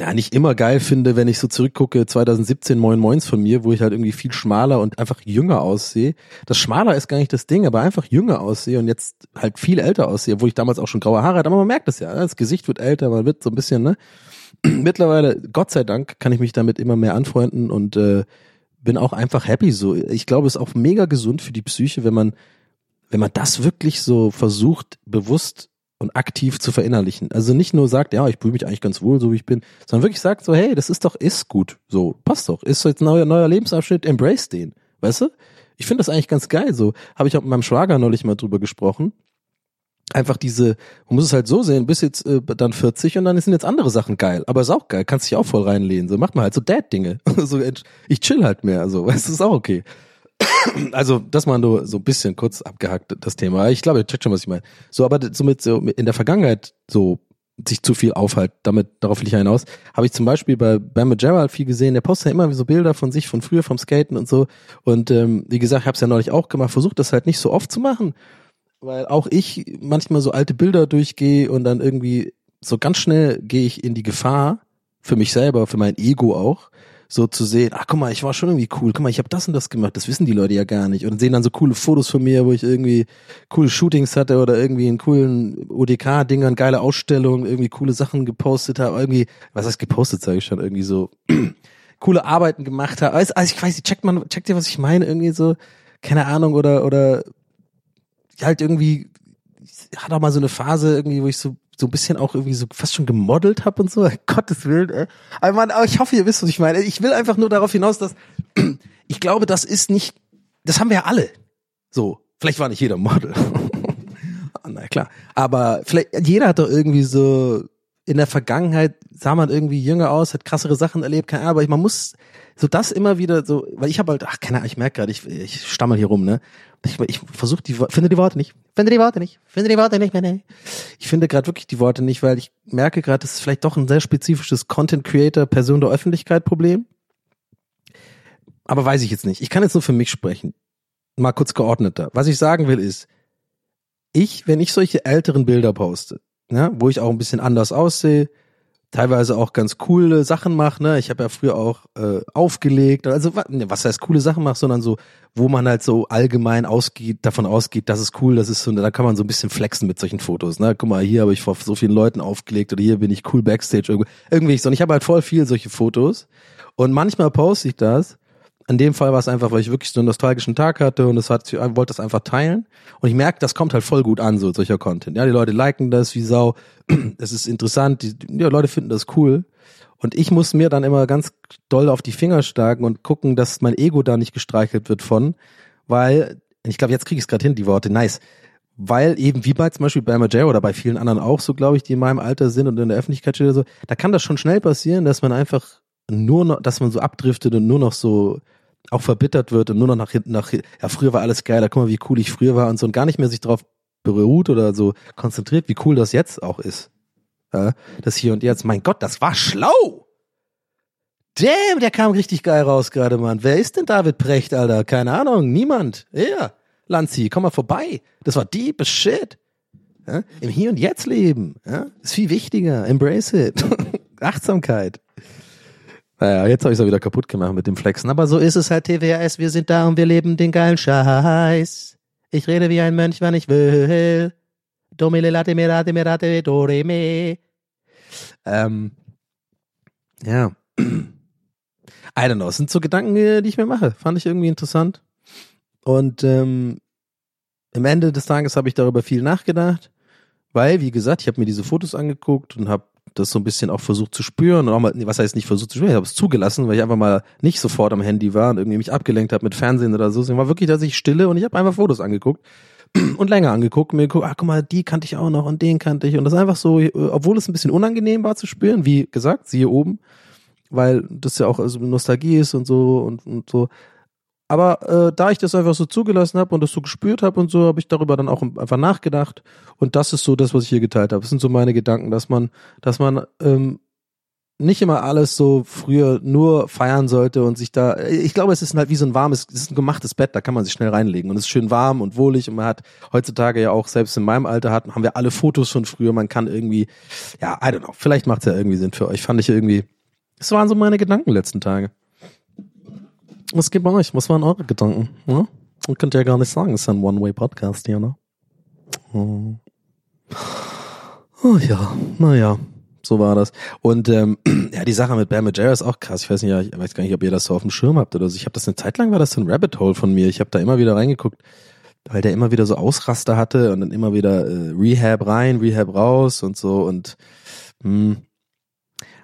ja, nicht immer geil finde, wenn ich so zurückgucke, 2017 Moin Moins von mir, wo ich halt irgendwie viel schmaler und einfach jünger aussehe. Das schmaler ist gar nicht das Ding, aber einfach jünger aussehe und jetzt halt viel älter aussehe, wo ich damals auch schon graue Haare hatte, aber man merkt das ja, ne? das Gesicht wird älter, man wird so ein bisschen, ne? Mittlerweile, Gott sei Dank, kann ich mich damit immer mehr anfreunden und äh, bin auch einfach happy so. Ich glaube, es ist auch mega gesund für die Psyche, wenn man, wenn man das wirklich so versucht, bewusst und aktiv zu verinnerlichen. Also nicht nur sagt, ja, ich fühle mich eigentlich ganz wohl, so wie ich bin, sondern wirklich sagt so, hey, das ist doch, ist gut, so, passt doch, ist jetzt ein neuer, neuer Lebensabschnitt, embrace den, weißt du? Ich finde das eigentlich ganz geil, so. Habe ich auch mit meinem Schwager neulich mal drüber gesprochen. Einfach diese, man muss es halt so sehen, bis jetzt äh, dann 40 und dann sind jetzt andere Sachen geil. Aber ist auch geil, kannst dich auch voll reinlehnen. So macht man halt so Dad-Dinge. so, ich chill halt mehr, so, weißt du, ist auch okay. Also, das mal nur so ein bisschen kurz abgehackt, das Thema. Ich glaube, ihr checkt schon, was ich meine. So, aber somit so in der Vergangenheit so sich zu viel aufhalt, damit, darauf will ich ja hinaus, habe ich zum Beispiel bei Bam Gerald viel gesehen, der postet ja immer so Bilder von sich von früher, vom Skaten und so. Und ähm, wie gesagt, ich habe es ja neulich auch gemacht, versucht das halt nicht so oft zu machen, weil auch ich manchmal so alte Bilder durchgehe und dann irgendwie so ganz schnell gehe ich in die Gefahr, für mich selber, für mein Ego auch, so zu sehen, ach guck mal, ich war schon irgendwie cool, guck mal, ich habe das und das gemacht, das wissen die Leute ja gar nicht und sehen dann so coole Fotos von mir, wo ich irgendwie coole Shootings hatte oder irgendwie in coolen ODK-Dingern, geile Ausstellungen, irgendwie coole Sachen gepostet habe, irgendwie, was heißt gepostet, sage ich schon, irgendwie so coole Arbeiten gemacht habe. Also, also ich weiß nicht, checkt man, checkt ihr, was ich meine, irgendwie so, keine Ahnung, oder, oder halt irgendwie, hatte auch mal so eine Phase irgendwie, wo ich so so ein bisschen auch irgendwie so fast schon gemodelt habe und so. Gottes Willen, ey. Aber man, aber ich hoffe, ihr wisst, was ich meine. Ich will einfach nur darauf hinaus, dass ich glaube, das ist nicht, das haben wir ja alle. So, vielleicht war nicht jeder Model. Na klar. Aber vielleicht, jeder hat doch irgendwie so in der Vergangenheit sah man irgendwie jünger aus, hat krassere Sachen erlebt, keine Ahnung, aber man muss so das immer wieder so, weil ich habe halt, ach keine Ahnung, ich merke gerade, ich, ich stammel hier rum, ne? Ich, ich versuche die, finde die Worte nicht, finde die Worte nicht, finde die Worte nicht, finde ich finde gerade wirklich die Worte nicht, weil ich merke gerade, das ist vielleicht doch ein sehr spezifisches Content Creator Person der Öffentlichkeit Problem. Aber weiß ich jetzt nicht. Ich kann jetzt nur für mich sprechen. Mal kurz geordneter. Was ich sagen will ist, ich, wenn ich solche älteren Bilder poste, ne, wo ich auch ein bisschen anders aussehe, teilweise auch ganz coole Sachen mache, ne? Ich habe ja früher auch äh, aufgelegt, also ne, was heißt coole Sachen mache, sondern so, wo man halt so allgemein ausgeht, davon ausgeht, das ist cool, das ist so, da kann man so ein bisschen flexen mit solchen Fotos, ne? Guck mal, hier habe ich vor so vielen Leuten aufgelegt oder hier bin ich cool backstage irgendwo, irgendwie so. Und ich habe halt voll viel solche Fotos und manchmal poste ich das. In dem Fall war es einfach, weil ich wirklich so einen nostalgischen Tag hatte und es hat, ich wollte das einfach teilen. Und ich merke, das kommt halt voll gut an, so solcher Content. Ja, die Leute liken das wie Sau. Es ist interessant. Die, die Leute finden das cool. Und ich muss mir dann immer ganz doll auf die Finger schlagen und gucken, dass mein Ego da nicht gestreichelt wird von, weil, ich glaube, jetzt kriege ich es gerade hin, die Worte, nice. Weil eben, wie bei zum Beispiel bei MJ oder bei vielen anderen auch so, glaube ich, die in meinem Alter sind und in der Öffentlichkeit stehen oder so, da kann das schon schnell passieren, dass man einfach nur noch, dass man so abdriftet und nur noch so auch verbittert wird und nur noch nach hinten, nach, ja, früher war alles geil, da guck mal, wie cool ich früher war und so und gar nicht mehr sich darauf beruht oder so konzentriert, wie cool das jetzt auch ist. Ja, das hier und jetzt, mein Gott, das war schlau! Damn, der kam richtig geil raus gerade, Mann. Wer ist denn David Precht, Alter? Keine Ahnung, niemand. Ja, Lanzi, komm mal vorbei. Das war deep as shit. Ja? Im Hier und Jetzt leben. Ja? Ist viel wichtiger. Embrace it. Achtsamkeit. Naja, jetzt habe ich es wieder kaputt gemacht mit dem Flexen. Aber so ist es halt, TWS. Wir sind da und wir leben den geilen Scheiß. Ich rede wie ein Mönch, wann ich will. Domile late me rate me rate do re me. Ähm, ja. I don't know. Es sind so Gedanken, die die ich mir mache. Fand ich irgendwie interessant. Und ähm, im Ende des Tages habe ich darüber viel nachgedacht, weil, wie gesagt, ich habe mir diese Fotos angeguckt und habe das so ein bisschen auch versucht zu spüren und auch mal, was heißt nicht versucht zu spüren, ich habe es zugelassen, weil ich einfach mal nicht sofort am Handy war und irgendwie mich abgelenkt habe mit Fernsehen oder so. Es war wirklich, dass ich stille und ich habe einfach Fotos angeguckt und länger angeguckt, mir geguckt, ah, guck mal, die kannte ich auch noch und den kannte ich und das einfach so, äh, obwohl es ein bisschen unangenehm war zu spüren, wie gesagt, siehe oben, weil das ja auch also Nostalgie ist und so und, und so. Aber äh, da ich das einfach so zugelassen habe und das so gespürt habe und so, habe ich darüber dann auch einfach nachgedacht. Und das ist so das, was ich hier geteilt habe. Das sind so meine Gedanken, dass man, dass man ähm, nicht immer alles so früher nur feiern sollte und sich da, ich glaube, es ist halt wie so ein warmes, es ist ein gemachtes Bett, da kann man sich schnell reinlegen und es ist schön warm und wohlig und man hat heutzutage ja auch, selbst in meinem Alter hatten, haben wir alle Fotos von früher, man kann irgendwie, ja, I don't know, vielleicht macht es ja irgendwie Sinn für euch, fand ich irgendwie, das waren so meine Gedanken letzten Tage. Was geht bei euch? Was waren eure Gedanken? Ja? Man könnte ja gar nicht sagen, es ist ein One-Way-Podcast hier, ne? Oh. oh ja, naja so war das. Und ähm, ja, die Sache mit Bam Majera ist auch krass. Ich weiß nicht, ich weiß gar nicht, ob ihr das so auf dem Schirm habt oder so. Ich habe das eine Zeit lang war das so ein Rabbit Hole von mir. Ich habe da immer wieder reingeguckt, weil der immer wieder so Ausraster hatte und dann immer wieder äh, Rehab rein, Rehab raus und so und hm,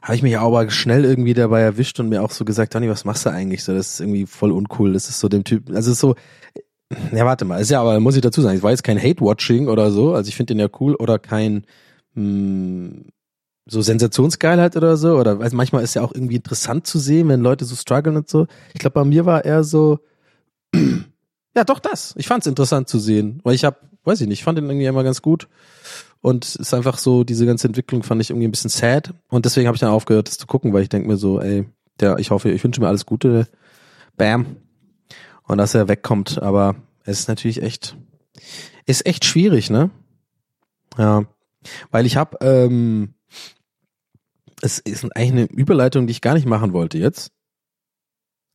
habe ich mich aber schnell irgendwie dabei erwischt und mir auch so gesagt, Donny, was machst du eigentlich so? Das ist irgendwie voll uncool. Das ist so dem Typ, also so ja, warte mal, ist ja, aber muss ich dazu sagen, es war jetzt kein Hate-Watching oder so, also ich finde den ja cool oder kein mh, hm, so Sensationsgeilheit oder so, oder weil manchmal ist ja auch irgendwie interessant zu sehen, wenn Leute so strugglen und so. Ich glaube, bei mir war eher so, ja, doch das. Ich fand es interessant zu sehen, weil ich habe, weiß ich nicht, ich fand den irgendwie immer ganz gut und es ist einfach so, diese ganze Entwicklung fand ich irgendwie ein bisschen sad. Und deswegen habe ich dann aufgehört, das zu gucken, weil ich denke mir so, ey, der, ich hoffe, ich wünsche mir alles Gute, bam, und dass er wegkommt, aber es ist natürlich echt, ist echt schwierig, ne? Ja, weil ich habe ähm, es ist eigentlich eine Überleitung, die ich gar nicht machen wollte jetzt.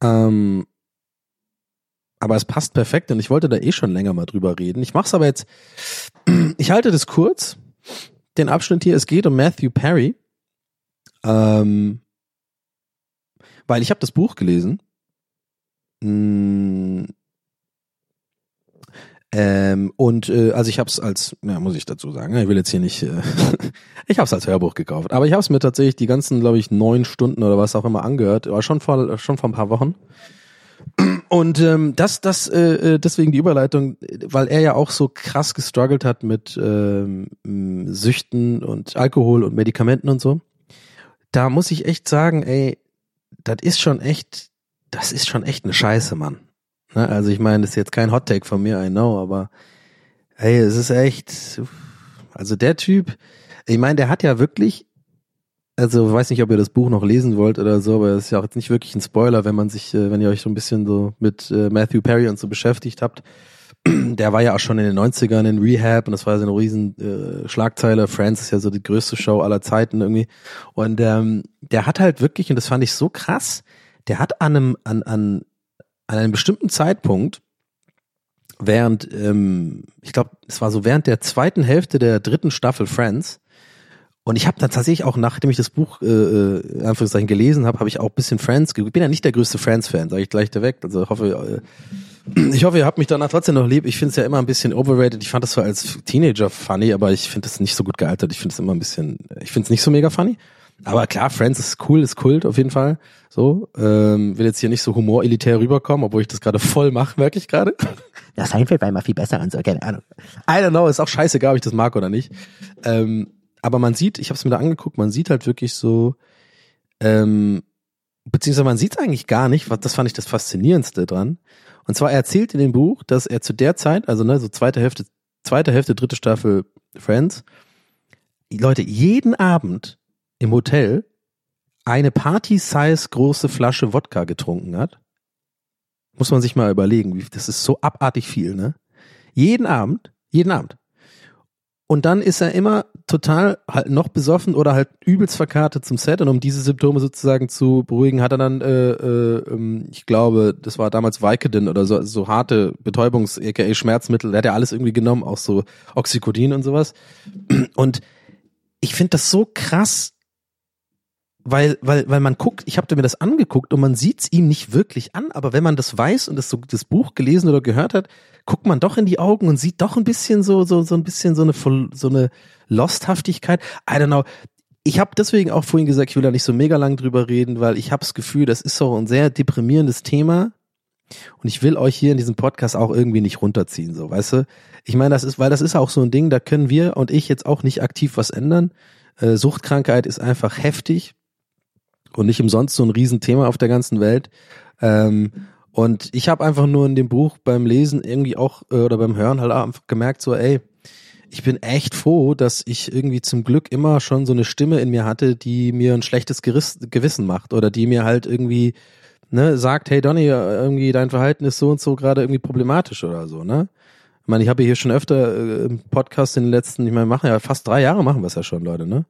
Ähm, aber es passt perfekt und ich wollte da eh schon länger mal drüber reden. Ich mach's aber jetzt, ich halte das kurz, den Abschnitt hier, es geht um Matthew Perry, ähm, weil ich habe das Buch gelesen. Hm, ähm, und äh, also ich habe es als, ja, muss ich dazu sagen, ich will jetzt hier nicht, äh, ich habe es als Hörbuch gekauft, aber ich habe es mir tatsächlich die ganzen, glaube ich, neun Stunden oder was auch immer angehört, war schon vor schon vor ein paar Wochen. Und ähm, das, das, äh, äh deswegen die Überleitung, weil er ja auch so krass gestruggelt hat mit ähm, Süchten und Alkohol und Medikamenten und so. Da muss ich echt sagen, ey, das ist schon echt, das ist schon echt eine Scheiße, Mann. Ne? Also ich meine, das ist jetzt kein Hot Take von mir, I know, aber hey, es ist echt, also der Typ, ich meine, der hat ja wirklich, also weiß nicht, ob ihr das Buch noch lesen wollt oder so, aber es ist ja auch jetzt nicht wirklich ein Spoiler, wenn man sich, äh, wenn ihr euch so ein bisschen so mit äh, Matthew Perry und so beschäftigt habt. Der war ja auch schon in den 90ern in Rehab und das war so eine riesen äh, Schlagzeile. Friends ist ja so die größte Show aller Zeiten irgendwie. Und ähm, der hat halt wirklich, und das fand ich so krass, der hat an einem, an, an an einem bestimmten Zeitpunkt, während, ähm, ich glaube, es war so während der zweiten Hälfte der dritten Staffel Friends, und ich habe dann tatsächlich auch, nachdem ich das Buch äh, äh in Anführungszeichen gelesen habe, habe ich auch ein bisschen Friends. Ich bin ja nicht der größte Friends-Fan, sage ich gleich direkt. Also hoffe, äh, ich hoffe, ihr habt mich danach trotzdem noch lieb. Ich finde es ja immer ein bisschen overrated. Ich fand das so als Teenager funny, aber ich finde es nicht so gut gealtert. Ich finde es immer ein bisschen, ich finde es nicht so mega funny. Aber klar, Friends ist cool, ist Kult auf jeden Fall. So, ähm, will jetzt hier nicht so humorelitär rüberkommen, obwohl ich das gerade voll mache, merke ich gerade. Ja, Seinfeld war immer viel besser und so, keine Ahnung. I don't know, ist auch scheißegal, ob ich das mag oder nicht. Ähm, aber man sieht, ich habe es mir da angeguckt, man sieht halt wirklich so, ähm, beziehungsweise man sieht es eigentlich gar nicht, das fand ich das Faszinierendste dran. Und zwar er erzählt in dem Buch, dass er zu der Zeit, also ne, so zweite Hälfte, zweite Hälfte, dritte Staffel Friends, Leute, jeden Abend im Hotel eine Party-Size große Flasche Wodka getrunken hat, muss man sich mal überlegen, wie, das ist so abartig viel, ne? Jeden Abend, jeden Abend. Und dann ist er immer total halt noch besoffen oder halt übelst verkartet zum Set und um diese Symptome sozusagen zu beruhigen, hat er dann, äh, äh, ähm, ich glaube, das war damals Vicodin oder so, so harte Betäubungs-, aka Schmerzmittel, der hat ja alles irgendwie genommen, auch so Oxycodin und sowas. Und ich finde das so krass, weil, weil, weil man guckt, ich habe mir das angeguckt und man sieht's ihm nicht wirklich an, aber wenn man das weiß und das so das Buch gelesen oder gehört hat, guckt man doch in die Augen und sieht doch ein bisschen so so so ein bisschen so eine so eine Losthaftigkeit. I don't know. Ich habe deswegen auch vorhin gesagt, ich will da nicht so mega lang drüber reden, weil ich habe das Gefühl, das ist so ein sehr deprimierendes Thema und ich will euch hier in diesem Podcast auch irgendwie nicht runterziehen, so, weißt du? Ich meine, das ist, weil das ist auch so ein Ding, da können wir und ich jetzt auch nicht aktiv was ändern. Äh, Suchtkrankheit ist einfach heftig und nicht umsonst so ein Riesenthema auf der ganzen Welt. Ähm, Und ich habe einfach nur in dem Buch beim Lesen irgendwie auch äh, oder beim Hören halt einfach gemerkt, so, ey, ich bin echt froh, dass ich irgendwie zum Glück immer schon so eine Stimme in mir hatte, die mir ein schlechtes Geriss, Gewissen macht oder die mir halt irgendwie ne, sagt, hey Donny, irgendwie dein Verhalten ist so und so gerade irgendwie problematisch oder so, ne? Ich meine, ich habe hier schon öfter äh, im Podcast in den letzten, ich meine, machen ja fast drei Jahre machen wir es ja schon, Leute, ne?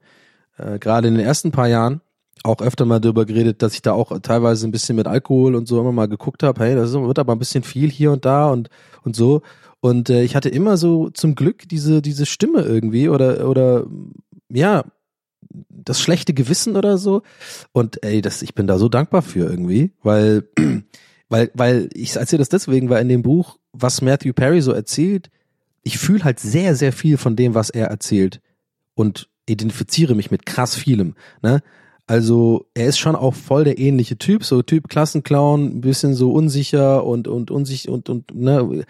Äh, Gerade in den ersten paar Jahren auch öfter mal darüber geredet, dass ich da auch teilweise ein bisschen mit Alkohol und so immer mal geguckt habe, hey, das wird aber ein bisschen viel hier und da und und so. Und äh, ich hatte immer so zum Glück diese diese Stimme irgendwie oder oder ja das schlechte Gewissen oder so. Und ey, das ich bin da so dankbar für irgendwie, weil weil weil ich erzähle das deswegen, weil in dem Buch, was Matthew Perry so erzählt, ich fühle halt sehr sehr viel von dem, was er erzählt und identifiziere mich mit krass vielem. Ne? Also er ist schon auch voll der ähnliche Typ, so Typ Klassenclown, bisschen so unsicher und und unsicher und und ne,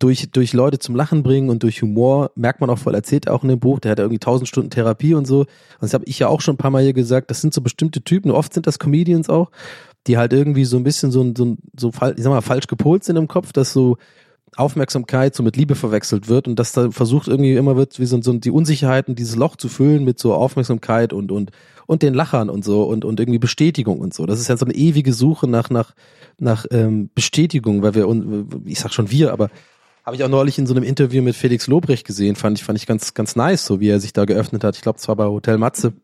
durch durch Leute zum Lachen bringen und durch Humor merkt man auch voll erzählt auch in dem Buch. Der hat ja irgendwie tausend Stunden Therapie und so. Und das habe ich ja auch schon ein paar Mal hier gesagt. Das sind so bestimmte Typen. Oft sind das Comedians auch, die halt irgendwie so ein bisschen so so so ich sag mal falsch gepolt sind im Kopf, dass so Aufmerksamkeit so mit Liebe verwechselt wird und dass da versucht irgendwie immer wird, wie so, so die Unsicherheiten, dieses Loch zu füllen mit so Aufmerksamkeit und und und den Lachern und so und und irgendwie Bestätigung und so. Das ist ja so eine ewige Suche nach nach nach ähm, Bestätigung, weil wir ich sag schon wir, aber habe ich auch neulich in so einem Interview mit Felix Lobrecht gesehen, fand ich fand ich ganz ganz nice, so wie er sich da geöffnet hat. Ich glaube, zwar bei Hotel Matze.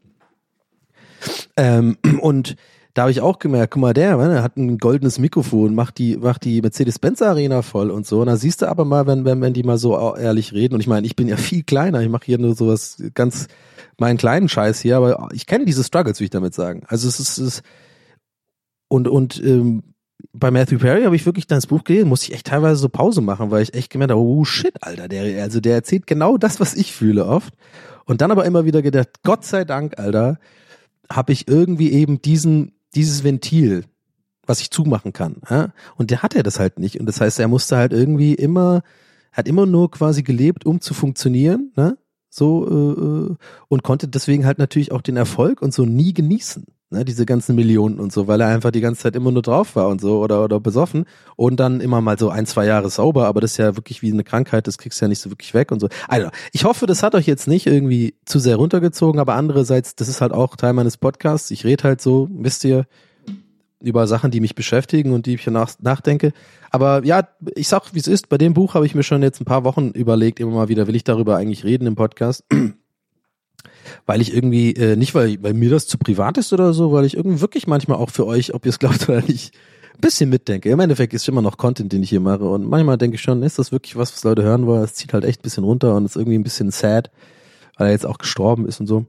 Ähm, und da habe ich auch gemerkt, guck mal, der, der hat ein goldenes Mikrofon, macht die, macht die Mercedes-Benz Arena voll und so. Und da siehst du aber mal, wenn, wenn, wenn die mal so ehrlich reden. Und ich meine, ich bin ja viel kleiner, ich mache hier nur sowas ganz, meinen kleinen Scheiß hier, aber ich kenne diese Struggles, will ich damit sagen. Also es ist, es ist und, und ähm, bei Matthew Perry habe ich wirklich das Buch gelesen, musste ich echt teilweise so Pause machen, weil ich echt gemerkt habe, oh shit, Alter, der, also der erzählt genau das, was ich fühle oft. Und dann aber immer wieder gedacht, Gott sei Dank, Alter, habe ich irgendwie eben diesen dieses Ventil, was ich zumachen kann. Ja? Und der hat er das halt nicht. Und das heißt, er musste halt irgendwie immer, hat immer nur quasi gelebt, um zu funktionieren, ne? So, äh, äh, und konnte deswegen halt natürlich auch den Erfolg und so nie genießen. Ne, diese ganzen Millionen und so, weil er einfach die ganze Zeit immer nur drauf war und so oder, oder besoffen und dann immer mal so ein, zwei Jahre sauber, aber das ist ja wirklich wie eine Krankheit, das kriegst du ja nicht so wirklich weg und so. Also, ich hoffe, das hat euch jetzt nicht irgendwie zu sehr runtergezogen, aber andererseits, das ist halt auch Teil meines Podcasts. Ich rede halt so, wisst ihr, über Sachen, die mich beschäftigen und die ich nach, nachdenke. Aber ja, ich sag, wie es ist. Bei dem Buch habe ich mir schon jetzt ein paar Wochen überlegt, immer mal wieder, will ich darüber eigentlich reden im Podcast? Weil ich irgendwie, äh, nicht weil, weil mir das zu privat ist oder so, weil ich irgendwie wirklich manchmal auch für euch, ob ihr es glaubt oder nicht, ein bisschen mitdenke. Im Endeffekt ist immer noch Content, den ich hier mache und manchmal denke ich schon, ist das wirklich was, was Leute hören wollen? Es zieht halt echt ein bisschen runter und ist irgendwie ein bisschen sad, weil er jetzt auch gestorben ist und so.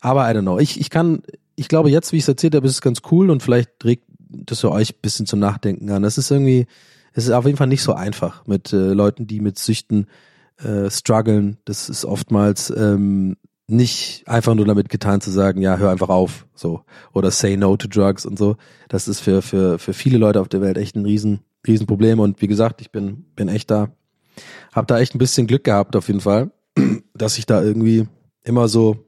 Aber I don't know. Ich, ich kann, ich glaube jetzt, wie ich es erzählt habe, ist es ganz cool und vielleicht regt das für euch ein bisschen zum Nachdenken an. Das ist irgendwie, es ist auf jeden Fall nicht so einfach mit äh, Leuten, die mit Süchten äh, strugglen. Das ist oftmals ähm, nicht einfach nur damit getan zu sagen, ja, hör einfach auf, so oder say no to drugs und so. Das ist für für für viele Leute auf der Welt echt ein riesen riesen Problem und wie gesagt, ich bin bin echt da hab da echt ein bisschen Glück gehabt auf jeden Fall, dass ich da irgendwie immer so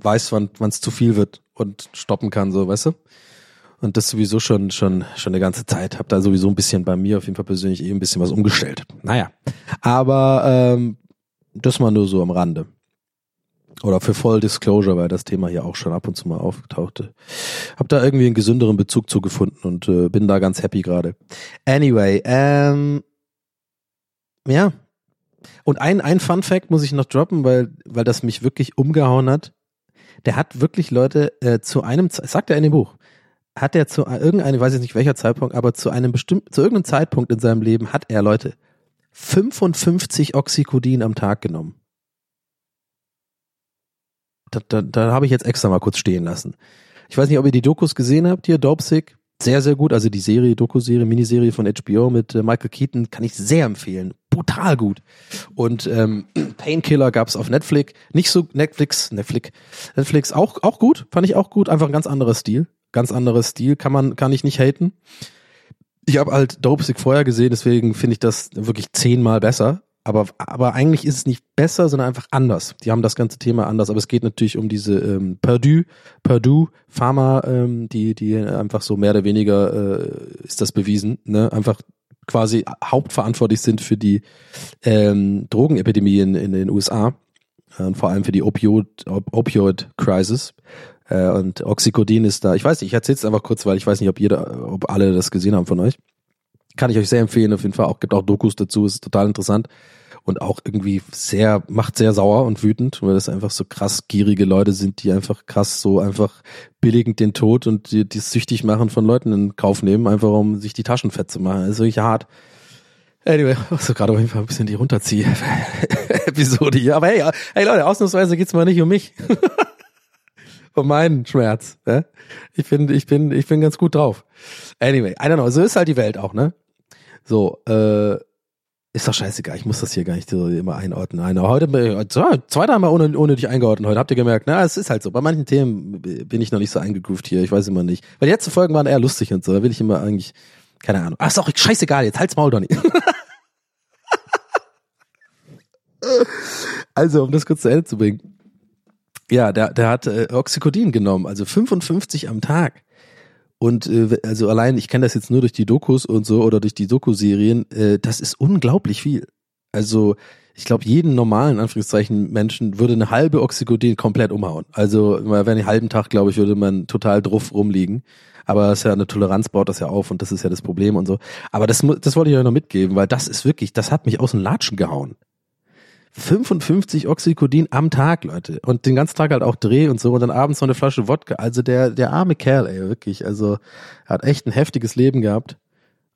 weiß, wann es zu viel wird und stoppen kann, so, weißt du? Und das sowieso schon schon schon eine ganze Zeit. Hab da sowieso ein bisschen bei mir auf jeden Fall persönlich eh ein bisschen was umgestellt. Naja, aber ähm, das mal nur so am Rande. Oder für Voll Disclosure, weil das Thema hier auch schon ab und zu mal aufgetauchte. Hab da irgendwie einen gesünderen Bezug zu gefunden und äh, bin da ganz happy gerade. Anyway, ähm, ja. Und ein, ein Fun Fact muss ich noch droppen, weil, weil das mich wirklich umgehauen hat. Der hat wirklich Leute äh, zu einem, sagt er in dem Buch, hat er zu irgendeinem, weiß ich nicht welcher Zeitpunkt, aber zu einem bestimmten, zu irgendeinem Zeitpunkt in seinem Leben hat er Leute 55 Oxycodin am Tag genommen. Da, da, da habe ich jetzt extra mal kurz stehen lassen. Ich weiß nicht, ob ihr die Dokus gesehen habt hier, Dopesick. Sehr, sehr gut. Also die Serie, Doku-Serie, Miniserie von HBO mit äh, Michael Keaton kann ich sehr empfehlen. Brutal gut. Und ähm, Painkiller gab's auf Netflix. Nicht so Netflix, Netflix, Netflix auch auch gut. Fand ich auch gut. Einfach ein ganz anderer Stil. Ganz anderer Stil. Kann man kann ich nicht haten. Ich habe halt Dopesick vorher gesehen, deswegen finde ich das wirklich zehnmal besser. Aber, aber eigentlich ist es nicht besser, sondern einfach anders. Die haben das ganze Thema anders, aber es geht natürlich um diese ähm, Purdue, Purdue Pharma, ähm, die, die einfach so mehr oder weniger äh, ist das bewiesen, ne? Einfach quasi hauptverantwortlich sind für die ähm, Drogenepidemie in, in den USA und vor allem für die Opioid, Op Opioid Crisis. Äh, und Oxycodin ist da. Ich weiß nicht, ich erzähle es einfach kurz, weil ich weiß nicht, ob jeder, ob alle das gesehen haben von euch. Kann ich euch sehr empfehlen, auf jeden Fall. Auch gibt auch Dokus dazu, ist total interessant und auch irgendwie sehr, macht sehr sauer und wütend, weil das einfach so krass gierige Leute sind, die einfach krass so einfach billigend den Tod und die, die süchtig machen von Leuten in Kauf nehmen, einfach um sich die Taschen fett zu machen. Das ist wirklich hart. Anyway, also gerade auf jeden Fall ein bisschen die runterziehe-Episode hier. Aber hey, hey Leute, ausnahmsweise geht's mal nicht um mich. um meinen Schmerz. Ja? Ich finde, ich bin, ich bin ganz gut drauf. Anyway, I don't know, so ist halt die Welt auch, ne? So, äh, ist doch scheißegal, ich muss das hier gar nicht so immer einordnen. Eine, heute, so, zweiter Mal ohne, ohne dich eingeordnet heute. Habt ihr gemerkt? Na, es ist halt so. Bei manchen Themen bin ich noch nicht so eingegroovt hier. Ich weiß immer nicht. Weil die letzten Folgen waren eher lustig und so. Da will ich immer eigentlich, keine Ahnung. Ach, ist doch scheißegal jetzt. Halt's Maul, Donny. also, um das kurz zu Ende zu bringen. Ja, der, der hat äh, Oxycodin genommen, also 55 am Tag. Und äh, also allein, ich kenne das jetzt nur durch die Dokus und so oder durch die Doku-Serien, äh, das ist unglaublich viel. Also ich glaube, jeden normalen Anführungszeichen Menschen würde eine halbe Oxycodin komplett umhauen. Also wenn einen halben Tag, glaube ich, würde man total drauf rumliegen. Aber das ist ja eine Toleranz baut das ja auf und das ist ja das Problem und so. Aber das, das wollte ich euch noch mitgeben, weil das ist wirklich, das hat mich aus dem Latschen gehauen. 55 Oxycodin am Tag, Leute. Und den ganzen Tag halt auch Dreh und so und dann abends noch eine Flasche Wodka. Also der, der arme Kerl, ey, wirklich. Also hat echt ein heftiges Leben gehabt.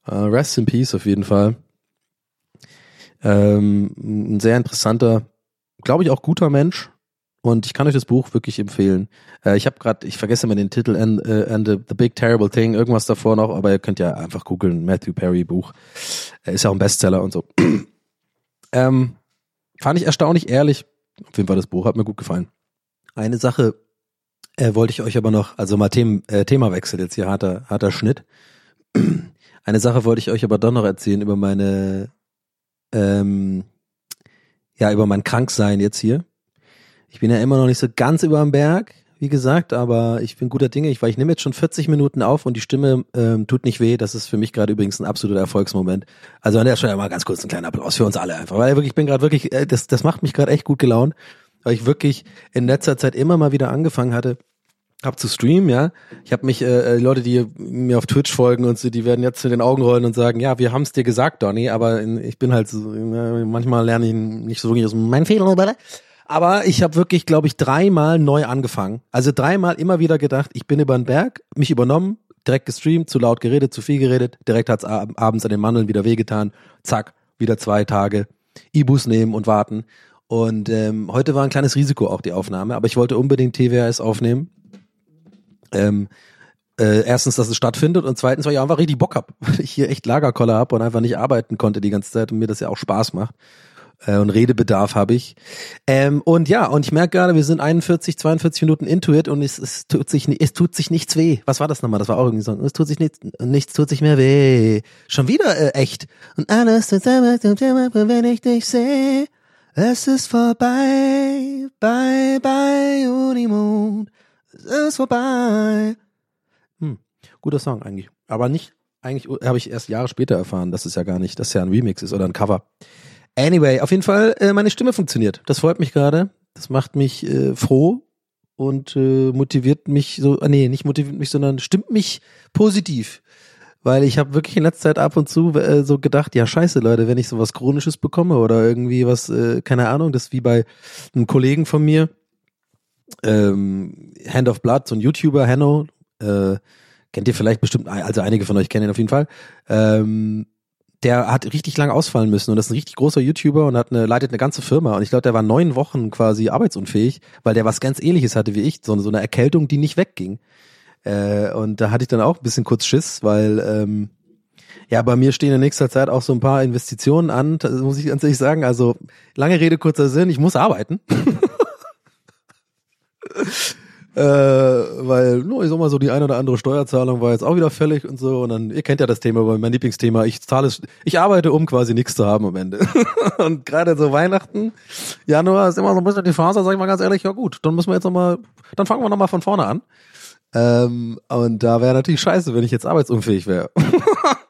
Uh, rest in peace auf jeden Fall. Ähm, ein sehr interessanter, glaube ich auch guter Mensch. Und ich kann euch das Buch wirklich empfehlen. Äh, ich habe gerade, ich vergesse immer den Titel and, uh, and the, the, Big Terrible Thing, irgendwas davor noch, aber ihr könnt ja einfach googeln, Matthew Perry Buch. Er ist ja auch ein Bestseller und so. ähm, Fand ich erstaunlich ehrlich. Auf jeden Fall das Buch hat mir gut gefallen. Eine Sache äh, wollte ich euch aber noch, also mal Themen, äh, Themawechsel jetzt hier, harter, harter Schnitt. Eine Sache wollte ich euch aber doch noch erzählen über meine, ähm, ja, über mein Kranksein jetzt hier. Ich bin ja immer noch nicht so ganz über dem Berg wie gesagt, aber ich bin guter Dinge. Ich, weil ich nehme jetzt schon 40 Minuten auf und die Stimme ähm, tut nicht weh. Das ist für mich gerade übrigens ein absoluter Erfolgsmoment. Also an der Stelle mal ganz kurz ein kleiner Applaus für uns alle einfach, weil wirklich, ich bin gerade wirklich, äh, das, das macht mich gerade echt gut gelaunt, weil ich wirklich in letzter Zeit immer mal wieder angefangen hatte, hab zu streamen, ja. Ich habe mich, äh, äh Leute, die mir auf Twitch folgen und so, die werden jetzt mit den Augen rollen und sagen, ja, wir haben's dir gesagt, Donny, aber in, ich bin halt so, manchmal lerne ich nicht so wirklich aus meinen Fehlern, oder? Aber ich habe wirklich, glaube ich, dreimal neu angefangen. Also dreimal immer wieder gedacht, ich bin über den Berg, mich übernommen, direkt gestreamt, zu laut geredet, zu viel geredet, direkt hat's ab abends an den Mandeln wieder wehgetan, zack, wieder zwei Tage, E-Bus nehmen und warten. Und ähm, heute war ein kleines Risiko auch die Aufnahme, aber ich wollte unbedingt TWRS aufnehmen. Ähm, äh, erstens, dass es stattfindet und zweitens, weil ich einfach richtig Bock hab, weil ich hier echt Lagerkoller hab und einfach nicht arbeiten konnte die ganze Zeit und mir das ja auch Spaß macht äh, und Redebedarf habe ich. Ähm, und ja, und ich merke gerade, wir sind 41, 42 Minuten into it und es, es tut sich es tut sich nichts weh. Was war das nochmal? Das war auch irgendwie so. Es tut sich nichts, nichts tut sich mehr weh. Schon wieder äh, echt. Und alles wenn ich dich sehe. Es ist vorbei, bye bye Unimond. Es ist vorbei. Hm, guter Song eigentlich. Aber nicht, eigentlich habe ich erst Jahre später erfahren, dass es ja gar nicht, dass es ja ein Remix ist oder ein Cover. Anyway, auf jeden Fall, äh, meine Stimme funktioniert. Das freut mich gerade. Das macht mich äh, froh und äh, motiviert mich so, äh, nee, nicht motiviert mich, sondern stimmt mich positiv. Weil ich habe wirklich in letzter Zeit ab und zu äh, so gedacht, ja scheiße Leute, wenn ich sowas Chronisches bekomme oder irgendwie was, äh, keine Ahnung, das wie bei einem Kollegen von mir, ähm, Hand of Blood, so ein YouTuber, Hanno, äh, kennt ihr vielleicht bestimmt, also einige von euch kennen ihn auf jeden Fall. Ähm, der hat richtig lange ausfallen müssen und das ist ein richtig großer YouTuber und hat eine, leitet eine ganze Firma und ich glaube, der war neun Wochen quasi arbeitsunfähig, weil der was ganz ähnliches hatte wie ich, so, so eine Erkältung, die nicht wegging. Äh, und da hatte ich dann auch ein bisschen kurz Schiss, weil ähm, ja, bei mir stehen in nächster Zeit auch so ein paar Investitionen an, das muss ich ganz ehrlich sagen. Also lange Rede, kurzer Sinn, ich muss arbeiten. Äh, weil, no, ich sag mal so, die eine oder andere Steuerzahlung war jetzt auch wieder fällig und so. Und dann, ihr kennt ja das Thema, mein Lieblingsthema, ich zahle es, ich arbeite, um quasi nichts zu haben am Ende. und gerade so Weihnachten, Januar ist immer so ein bisschen die Phase, sag ich mal ganz ehrlich, ja gut, dann müssen wir jetzt nochmal, dann fangen wir nochmal von vorne an. Ähm, und da wäre natürlich scheiße, wenn ich jetzt arbeitsunfähig wäre.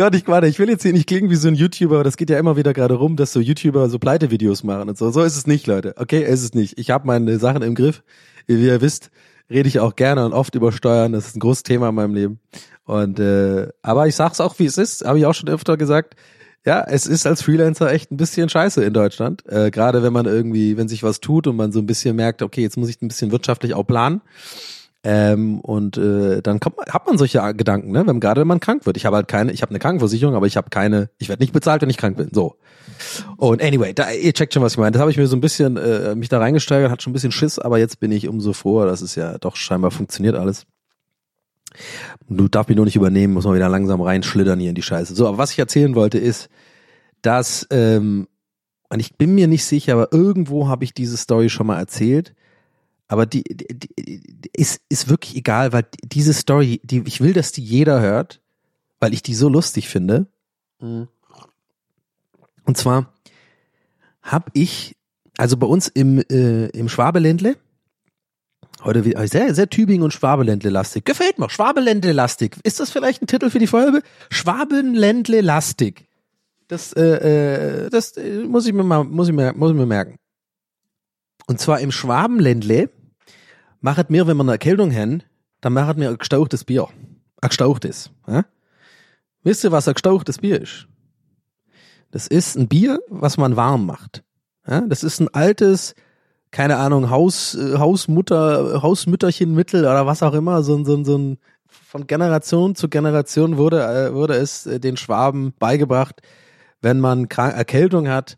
Gott, ich warte, ich will jetzt hier nicht klingen wie so ein YouTuber, aber das geht ja immer wieder gerade rum, dass so YouTuber so Pleite-Videos machen und so. So ist es nicht, Leute. Okay, ist es nicht. Ich habe meine Sachen im Griff. Wie ihr wisst, rede ich auch gerne und oft über Steuern. Das ist ein großes Thema in meinem Leben. Und äh, aber ich sag's auch, wie es ist. Habe ich auch schon öfter gesagt. Ja, es ist als Freelancer echt ein bisschen scheiße in Deutschland. Äh, Gerade wenn man irgendwie, wenn sich was tut und man so ein bisschen merkt, okay, jetzt muss ich ein bisschen wirtschaftlich auch planen. Ähm, und äh, dann kommt, hat man solche Gedanken, ne? Wenn, gerade wenn man krank wird. Ich habe halt keine, ich habe eine Krankenversicherung, aber ich habe keine, ich werde nicht bezahlt, wenn ich krank bin. So. Und anyway, da, ihr checkt schon, was ich meine. Das habe ich mir so ein bisschen, äh, mich da reingesteigert, hat schon ein bisschen Schiss, aber jetzt bin ich umso froher, dass es ja doch scheinbar funktioniert alles. Du darfst mich nur nicht übernehmen, muss man wieder langsam reinschlittern hier in die Scheiße. So, aber was ich erzählen wollte ist, dass, ähm, und ich bin mir nicht sicher, aber irgendwo habe ich diese Story schon mal erzählt aber die, die, die ist, ist wirklich egal, weil diese Story, die, ich will, dass die jeder hört, weil ich die so lustig finde. Und zwar habe ich, also bei uns im, äh, im Schwabeländle, heute wieder sehr, sehr Tübingen und Schwabeländle-lastig. Gefällt mir, Schwabeländle-lastig. Ist das vielleicht ein Titel für die Folge? Schwabenländle-lastig. Das, äh, äh, das äh, muss ich mir mal, muss ich mir, muss ich mir merken. Und zwar im Schwabenländle machet mir, wenn wir eine Erkältung haben, dann machet mir ein gestauchtes Bier. Ein gestauchtes. Ja? Wisst ihr, was ein gestauchtes Bier ist? Das ist ein Bier, was man warm macht. Ja? Das ist ein altes, keine Ahnung, Haus, äh, Hausmutter, Hausmütterchenmittel oder was auch immer, so, so, so ein von Generation zu Generation wurde, äh, wurde es äh, den Schwaben beigebracht, wenn man Erkältung hat,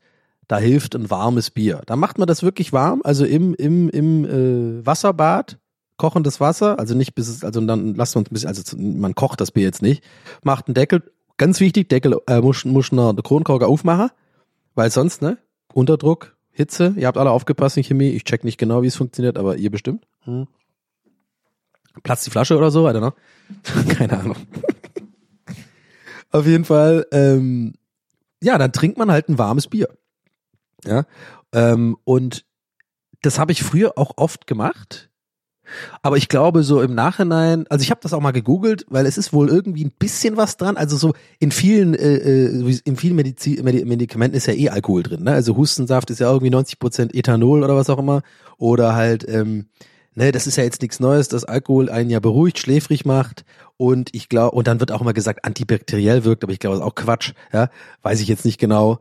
da hilft ein warmes Bier. Da macht man das wirklich warm, also im, im, im äh, Wasserbad, kochendes Wasser, also nicht bis es, also dann lasst man ein bisschen, also man kocht das Bier jetzt nicht, macht einen Deckel, ganz wichtig, Deckel äh, muss, muss eine Kronkorker aufmachen, weil sonst, ne, Unterdruck, Hitze, ihr habt alle aufgepasst in Chemie, ich check nicht genau, wie es funktioniert, aber ihr bestimmt. Hm. Platzt die Flasche oder so, I don't know. Keine Ahnung. Auf jeden Fall, ähm, ja, dann trinkt man halt ein warmes Bier. Ja, ähm, und das habe ich früher auch oft gemacht. Aber ich glaube so im Nachhinein, also ich habe das auch mal gegoogelt, weil es ist wohl irgendwie ein bisschen was dran. Also so in vielen, äh, äh in vielen Medizin, Medikamenten ist ja eh Alkohol drin. Ne? Also Hustensaft ist ja irgendwie 90 Prozent Ethanol oder was auch immer. Oder halt, ähm, ne, das ist ja jetzt nichts Neues, dass Alkohol einen ja beruhigt, schläfrig macht. Und ich glaube, und dann wird auch immer gesagt, antibakteriell wirkt, aber ich glaube, das ist auch Quatsch. Ja, weiß ich jetzt nicht genau.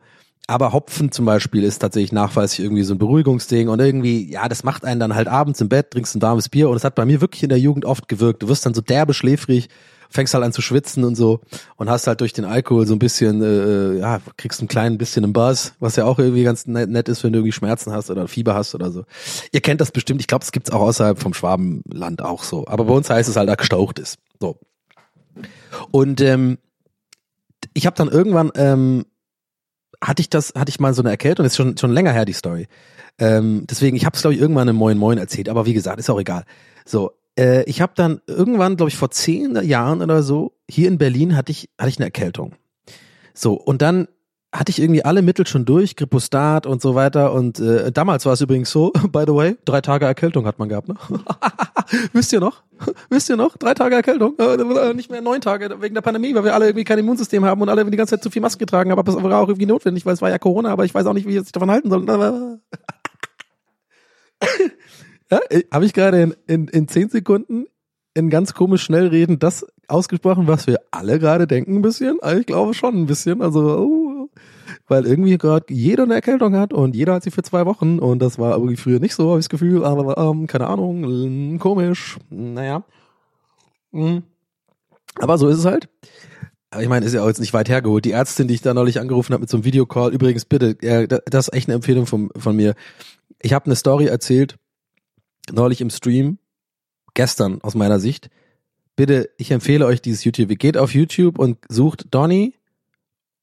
Aber Hopfen zum Beispiel ist tatsächlich nachweislich irgendwie so ein Beruhigungsding und irgendwie, ja, das macht einen dann halt abends im Bett, trinkst ein warmes Bier und es hat bei mir wirklich in der Jugend oft gewirkt. Du wirst dann so derbe schläfrig, fängst halt an zu schwitzen und so und hast halt durch den Alkohol so ein bisschen, äh, ja, kriegst ein klein bisschen einen Buzz, was ja auch irgendwie ganz nett ist, wenn du irgendwie Schmerzen hast oder Fieber hast oder so. Ihr kennt das bestimmt, ich glaube, es gibt's auch außerhalb vom Schwabenland auch so. Aber bei uns heißt es halt, da gestaucht ist. So. Und ähm, ich habe dann irgendwann ähm, hatte ich das, hatte ich mal so eine Erkältung, ist schon, schon länger her, die Story. Ähm, deswegen, ich habe es, glaube ich, irgendwann im Moin Moin erzählt, aber wie gesagt, ist auch egal. So, äh, ich habe dann irgendwann, glaube ich, vor zehn Jahren oder so, hier in Berlin hatte ich, hatte ich eine Erkältung. So, und dann hatte ich irgendwie alle Mittel schon durch, Gripostat und so weiter. Und äh, damals war es übrigens so, by the way, drei Tage Erkältung hat man gehabt, ne? Wisst ihr noch? Wisst ihr noch? Drei Tage Erkältung? Äh, nicht mehr neun Tage wegen der Pandemie, weil wir alle irgendwie kein Immunsystem haben und alle die ganze Zeit zu viel Maske getragen haben. Aber es war auch irgendwie notwendig, weil es war ja Corona, aber ich weiß auch nicht, wie ich sich davon halten soll. ja, Habe ich gerade in, in, in zehn Sekunden in ganz komisch schnell reden das ausgesprochen, was wir alle gerade denken ein bisschen? Ich glaube schon ein bisschen. Also, uh, weil irgendwie gerade jeder eine Erkältung hat und jeder hat sie für zwei Wochen und das war irgendwie früher nicht so, habe ich das Gefühl, aber ähm, keine Ahnung, komisch, naja. Mhm. Aber so ist es halt. Aber ich meine, ist ja auch jetzt nicht weit hergeholt. Die Ärztin, die ich da neulich angerufen habe mit so einem Videocall, übrigens bitte, ja, das ist echt eine Empfehlung von, von mir. Ich habe eine Story erzählt, neulich im Stream, gestern aus meiner Sicht. Bitte, ich empfehle euch dieses YouTube. Geht auf YouTube und sucht Donny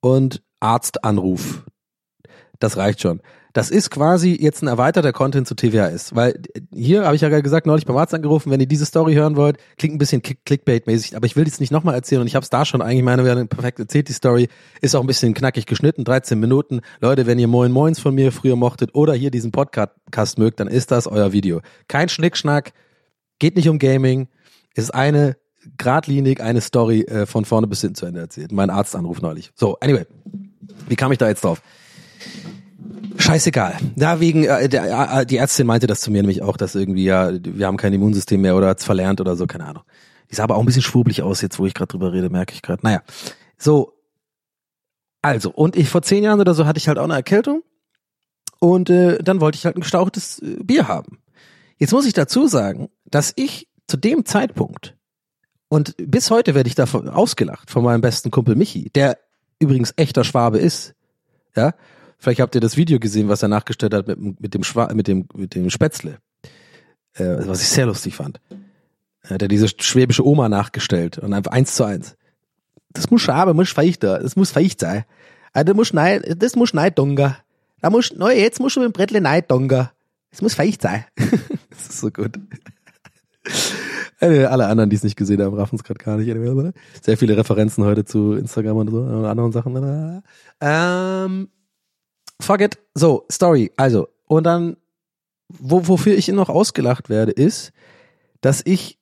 und Arztanruf. Das reicht schon. Das ist quasi jetzt ein erweiterter Content zu TWHS, weil hier habe ich ja gerade gesagt, neulich beim Arzt angerufen, wenn ihr diese Story hören wollt, klingt ein bisschen Click- Clickbait-mäßig, aber ich will jetzt nicht nochmal erzählen und ich habe es da schon eigentlich, meine werden perfekt erzählt, die Story, ist auch ein bisschen knackig geschnitten, 13 Minuten. Leute, wenn ihr Moin Moins von mir früher mochtet oder hier diesen Podcast mögt, dann ist das euer Video. Kein Schnickschnack, geht nicht um Gaming, ist eine geradlinig eine Story äh, von vorne bis hinten zu Ende erzählt. Mein Arztanruf neulich. So, anyway, wie kam ich da jetzt drauf? Scheißegal. Ja, wegen, äh, der, äh, die Ärztin meinte das zu mir nämlich auch, dass irgendwie, ja, wir haben kein Immunsystem mehr oder hat's verlernt oder so, keine Ahnung. Die sah aber auch ein bisschen schwurbelig aus, jetzt wo ich gerade drüber rede, merke ich gerade. Naja, so. Also, und ich vor zehn Jahren oder so hatte ich halt auch eine Erkältung und äh, dann wollte ich halt ein gestauchtes äh, Bier haben. Jetzt muss ich dazu sagen, dass ich zu dem Zeitpunkt und bis heute werde ich davon ausgelacht von meinem besten Kumpel Michi, der übrigens echter Schwabe ist. Ja, vielleicht habt ihr das Video gesehen, was er nachgestellt hat mit, mit dem Schwa mit dem mit dem Spätzle, äh, was ich sehr lustig fand. Er hat er diese schwäbische Oma nachgestellt und einfach eins zu eins. Das muss Schwabe, muss feuchter, das muss feucht sein. Das muss nein, das muss neidonga. Da muss, no, jetzt musst du mit dem Brettle neidonga. Es muss feucht sein. das ist so gut. Äh, Alle anderen, die es nicht gesehen haben, raffen es gerade gar nicht. Sehr viele Referenzen heute zu Instagram und so und anderen Sachen. Ähm, fuck it. So, Story. Also, und dann, wo, wofür ich noch ausgelacht werde, ist, dass ich,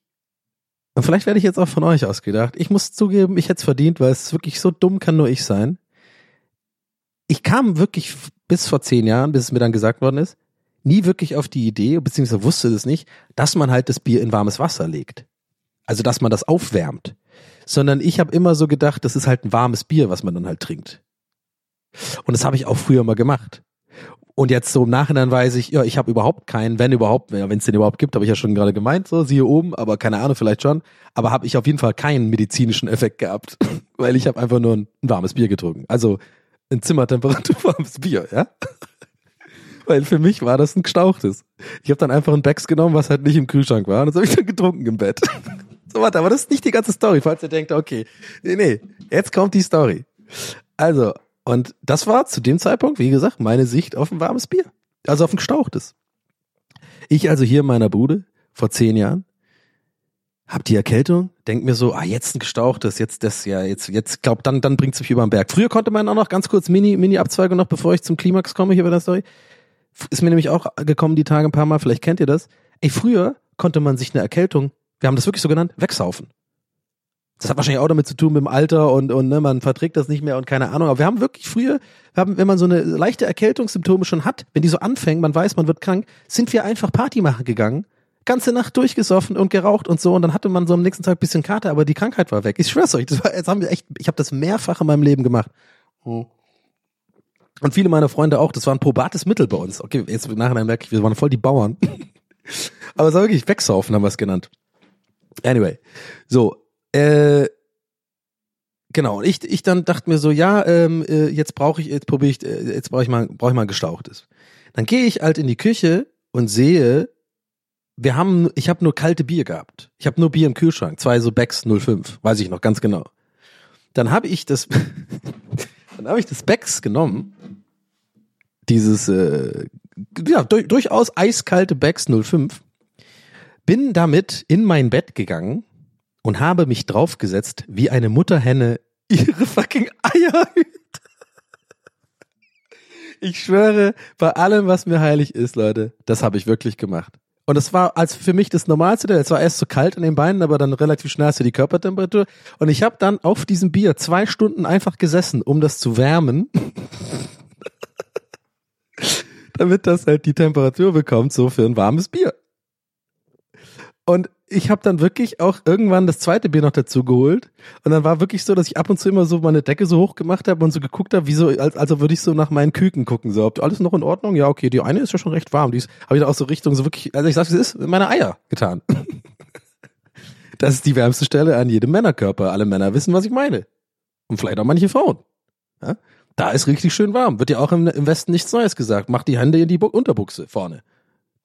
und vielleicht werde ich jetzt auch von euch ausgedacht, ich muss zugeben, ich hätte es verdient, weil es wirklich so dumm kann nur ich sein. Ich kam wirklich bis vor zehn Jahren, bis es mir dann gesagt worden ist, nie wirklich auf die Idee, beziehungsweise wusste das nicht, dass man halt das Bier in warmes Wasser legt. Also, dass man das aufwärmt. Sondern ich habe immer so gedacht, das ist halt ein warmes Bier, was man dann halt trinkt. Und das habe ich auch früher mal gemacht. Und jetzt so im Nachhinein weiß ich, ja, ich habe überhaupt keinen, wenn überhaupt, wenn es den überhaupt gibt, habe ich ja schon gerade gemeint, so siehe oben, aber keine Ahnung, vielleicht schon. Aber habe ich auf jeden Fall keinen medizinischen Effekt gehabt, weil ich habe einfach nur ein, ein warmes Bier getrunken. Also ein Zimmertemperatur warmes Bier, ja. Weil für mich war das ein gestauchtes. Ich habe dann einfach ein Becks genommen, was halt nicht im Kühlschrank war. Und das habe ich dann getrunken im Bett. so, warte, aber das ist nicht die ganze Story, falls ihr denkt, okay, nee, nee, jetzt kommt die Story. Also, und das war zu dem Zeitpunkt, wie gesagt, meine Sicht auf ein warmes Bier. Also auf ein gestauchtes. Ich also hier in meiner Bude, vor zehn Jahren, hab die Erkältung, denk mir so, ah, jetzt ein gestauchtes, jetzt das ja, jetzt, jetzt glaub, dann, dann bringt's mich über den Berg. Früher konnte man auch noch ganz kurz Mini, Mini-Abzweigung noch, bevor ich zum Klimax komme hier bei der Story. Ist mir nämlich auch gekommen die Tage ein paar Mal, vielleicht kennt ihr das. Ey, früher konnte man sich eine Erkältung, wir haben das wirklich so genannt, wegsaufen. Das hat wahrscheinlich auch damit zu tun mit dem Alter und, und ne, man verträgt das nicht mehr und keine Ahnung. Aber wir haben wirklich früher, wir haben, wenn man so eine leichte Erkältungssymptome schon hat, wenn die so anfängen, man weiß, man wird krank, sind wir einfach Party machen gegangen, ganze Nacht durchgesoffen und geraucht und so und dann hatte man so am nächsten Tag bisschen Kater, aber die Krankheit war weg. Ich schwör's euch, das war, jetzt haben wir echt, ich habe das mehrfach in meinem Leben gemacht. Und viele meiner Freunde auch, das war ein probates Mittel bei uns. Okay, jetzt im Nachhinein merke ich, wir waren voll die Bauern. aber es war wirklich wegsaufen, haben wir es genannt. Anyway, so, äh, genau. Und ich, ich dann dachte mir so, ja, ähm, äh, jetzt brauche ich, jetzt probiere ich, äh, jetzt brauche ich mal, brauche ich mal gestauchtes. Dann gehe ich halt in die Küche und sehe, wir haben, ich habe nur kalte Bier gehabt. Ich habe nur Bier im Kühlschrank, zwei so Becks 05, weiß ich noch ganz genau. Dann habe ich das, dann habe ich das Becks genommen, dieses, äh, ja, durch, durchaus eiskalte Becks 05, bin damit in mein Bett gegangen und habe mich draufgesetzt, wie eine Mutterhenne ihre fucking Eier hüt. Ich schwöre, bei allem, was mir heilig ist, Leute, das habe ich wirklich gemacht. Und das war als für mich das Normalste, es war erst so kalt in den Beinen, aber dann relativ schnell hast du die Körpertemperatur. Und ich habe dann auf diesem Bier zwei Stunden einfach gesessen, um das zu wärmen. Damit das halt die Temperatur bekommt, so für ein warmes Bier. Und ich habe dann wirklich auch irgendwann das zweite Bier noch dazu geholt. Und dann war wirklich so, dass ich ab und zu immer so meine Decke so hoch gemacht habe und so geguckt habe, wie so, als, also würde ich so nach meinen Küken gucken. So, ob alles noch in Ordnung? Ja, okay, die eine ist ja schon recht warm. Die habe ich dann auch so Richtung so wirklich, also ich sag's, es ist meine Eier getan. das ist die wärmste Stelle an jedem Männerkörper. Alle Männer wissen, was ich meine. Und vielleicht auch manche Frauen. Ja? Da ist richtig schön warm. Wird ja auch im, im Westen nichts Neues gesagt. Macht die Hände in die Bu Unterbuchse vorne.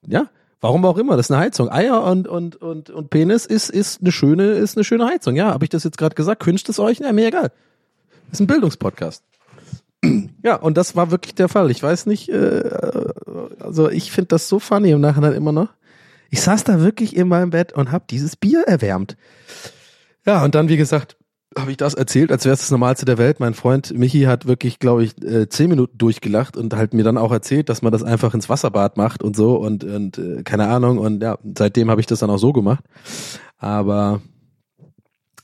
Ja, Warum auch immer, das ist eine Heizung. Eier und, und, und, und Penis ist, ist eine schöne, ist eine schöne Heizung. Ja, habe ich das jetzt gerade gesagt? Wünscht es euch? Ja, mir egal. Ist ein Bildungspodcast. Ja, und das war wirklich der Fall. Ich weiß nicht, äh, also ich finde das so funny im Nachhinein immer noch. Ich saß da wirklich in meinem Bett und habe dieses Bier erwärmt. Ja, und dann, wie gesagt, habe ich das erzählt, als wäre es das Normalste der Welt. Mein Freund Michi hat wirklich, glaube ich, äh, zehn Minuten durchgelacht und halt mir dann auch erzählt, dass man das einfach ins Wasserbad macht und so und, und äh, keine Ahnung. Und ja, seitdem habe ich das dann auch so gemacht. Aber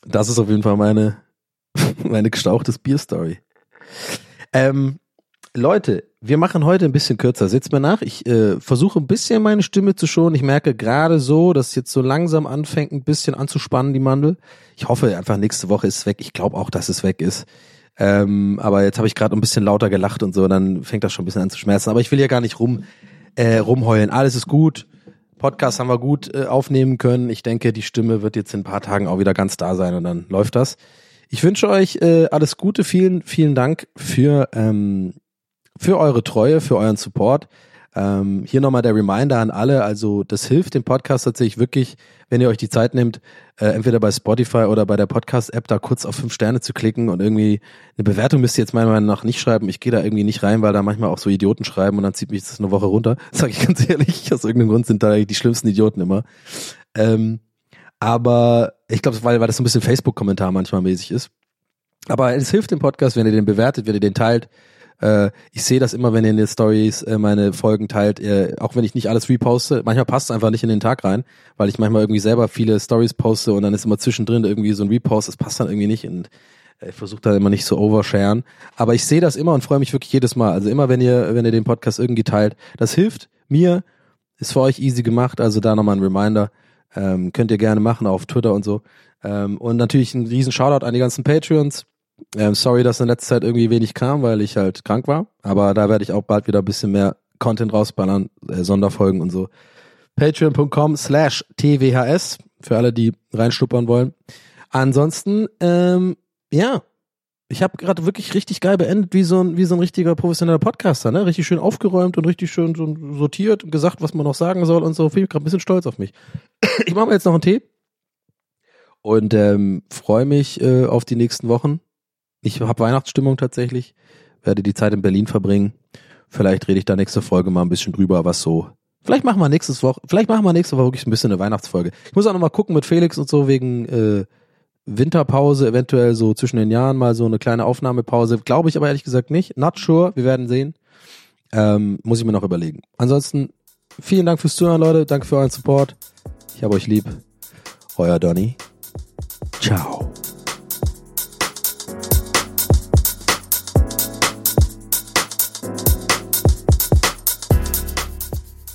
das ist auf jeden Fall meine, meine gestauchtes Bierstory. Ähm, Leute, wir machen heute ein bisschen kürzer. Seht's mir nach. Ich äh, versuche ein bisschen meine Stimme zu schonen. Ich merke gerade so, dass jetzt so langsam anfängt, ein bisschen anzuspannen, die Mandel. Ich hoffe einfach, nächste Woche ist es weg. Ich glaube auch, dass es weg ist. Ähm, aber jetzt habe ich gerade ein bisschen lauter gelacht und so, dann fängt das schon ein bisschen an zu schmerzen. Aber ich will ja gar nicht rum, äh, rumheulen. Alles ist gut. Podcast haben wir gut äh, aufnehmen können. Ich denke, die Stimme wird jetzt in ein paar Tagen auch wieder ganz da sein und dann läuft das. Ich wünsche euch äh, alles Gute. Vielen, vielen Dank für ähm, für eure Treue, für euren Support. Ähm, hier nochmal der Reminder an alle, also das hilft dem Podcast tatsächlich wirklich, wenn ihr euch die Zeit nehmt, äh, entweder bei Spotify oder bei der Podcast-App da kurz auf fünf Sterne zu klicken und irgendwie eine Bewertung müsst ihr jetzt meiner Meinung nach nicht schreiben. Ich gehe da irgendwie nicht rein, weil da manchmal auch so Idioten schreiben und dann zieht mich das eine Woche runter. Sag ich ganz ehrlich, aus irgendeinem Grund sind da die schlimmsten Idioten immer. Ähm, aber ich glaube, weil, weil das so ein bisschen Facebook-Kommentar manchmal mäßig ist. Aber es hilft dem Podcast, wenn ihr den bewertet, wenn ihr den teilt. Äh, ich sehe das immer, wenn ihr in den Stories äh, meine Folgen teilt, äh, auch wenn ich nicht alles reposte. Manchmal passt es einfach nicht in den Tag rein, weil ich manchmal irgendwie selber viele Stories poste und dann ist immer zwischendrin irgendwie so ein Repost, das passt dann irgendwie nicht und ich versuche da immer nicht so oversharen. Aber ich sehe das immer und freue mich wirklich jedes Mal. Also immer, wenn ihr, wenn ihr den Podcast irgendwie teilt, das hilft mir, ist für euch easy gemacht. Also da nochmal ein Reminder. Ähm, könnt ihr gerne machen auf Twitter und so. Ähm, und natürlich ein riesen Shoutout an die ganzen Patreons. Ähm, sorry, dass in letzter Zeit irgendwie wenig kam, weil ich halt krank war. Aber da werde ich auch bald wieder ein bisschen mehr Content rausballern, äh, Sonderfolgen und so. Patreon.com slash TWHS für alle, die reinschnuppern wollen. Ansonsten, ähm, ja, ich habe gerade wirklich richtig geil beendet, wie so ein wie so ein richtiger professioneller Podcaster, ne? Richtig schön aufgeräumt und richtig schön so sortiert und gesagt, was man noch sagen soll und so. Bin ich gerade ein bisschen stolz auf mich. Ich mache mir jetzt noch einen Tee und ähm, freue mich äh, auf die nächsten Wochen. Ich habe Weihnachtsstimmung tatsächlich, werde die Zeit in Berlin verbringen. Vielleicht rede ich da nächste Folge mal ein bisschen drüber, was so. Vielleicht machen wir nächstes Woche, vielleicht machen wir nächste Woche wirklich ein bisschen eine Weihnachtsfolge. Ich muss auch noch mal gucken mit Felix und so wegen äh, Winterpause, eventuell so zwischen den Jahren mal so eine kleine Aufnahmepause. Glaube ich aber ehrlich gesagt nicht. Not sure, wir werden sehen. Ähm, muss ich mir noch überlegen. Ansonsten vielen Dank fürs Zuhören, Leute. Danke für euren Support. Ich habe euch lieb. Euer Donny. Ciao.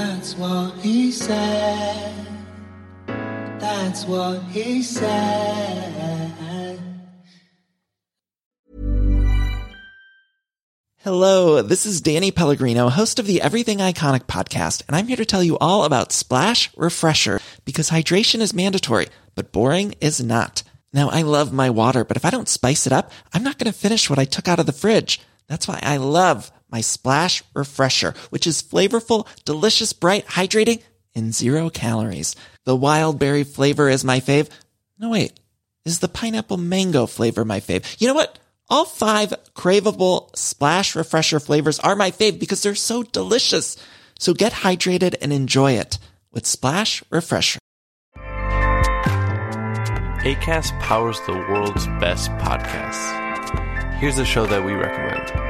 That's what he said. That's what he said. Hello, this is Danny Pellegrino, host of the Everything Iconic podcast, and I'm here to tell you all about Splash Refresher because hydration is mandatory, but boring is not. Now, I love my water, but if I don't spice it up, I'm not going to finish what I took out of the fridge. That's why I love my Splash Refresher, which is flavorful, delicious, bright, hydrating, and zero calories. The wild berry flavor is my fave. No, wait, is the pineapple mango flavor my fave? You know what? All five craveable splash refresher flavors are my fave because they're so delicious. So get hydrated and enjoy it with Splash Refresher. ACAST powers the world's best podcasts. Here's a show that we recommend.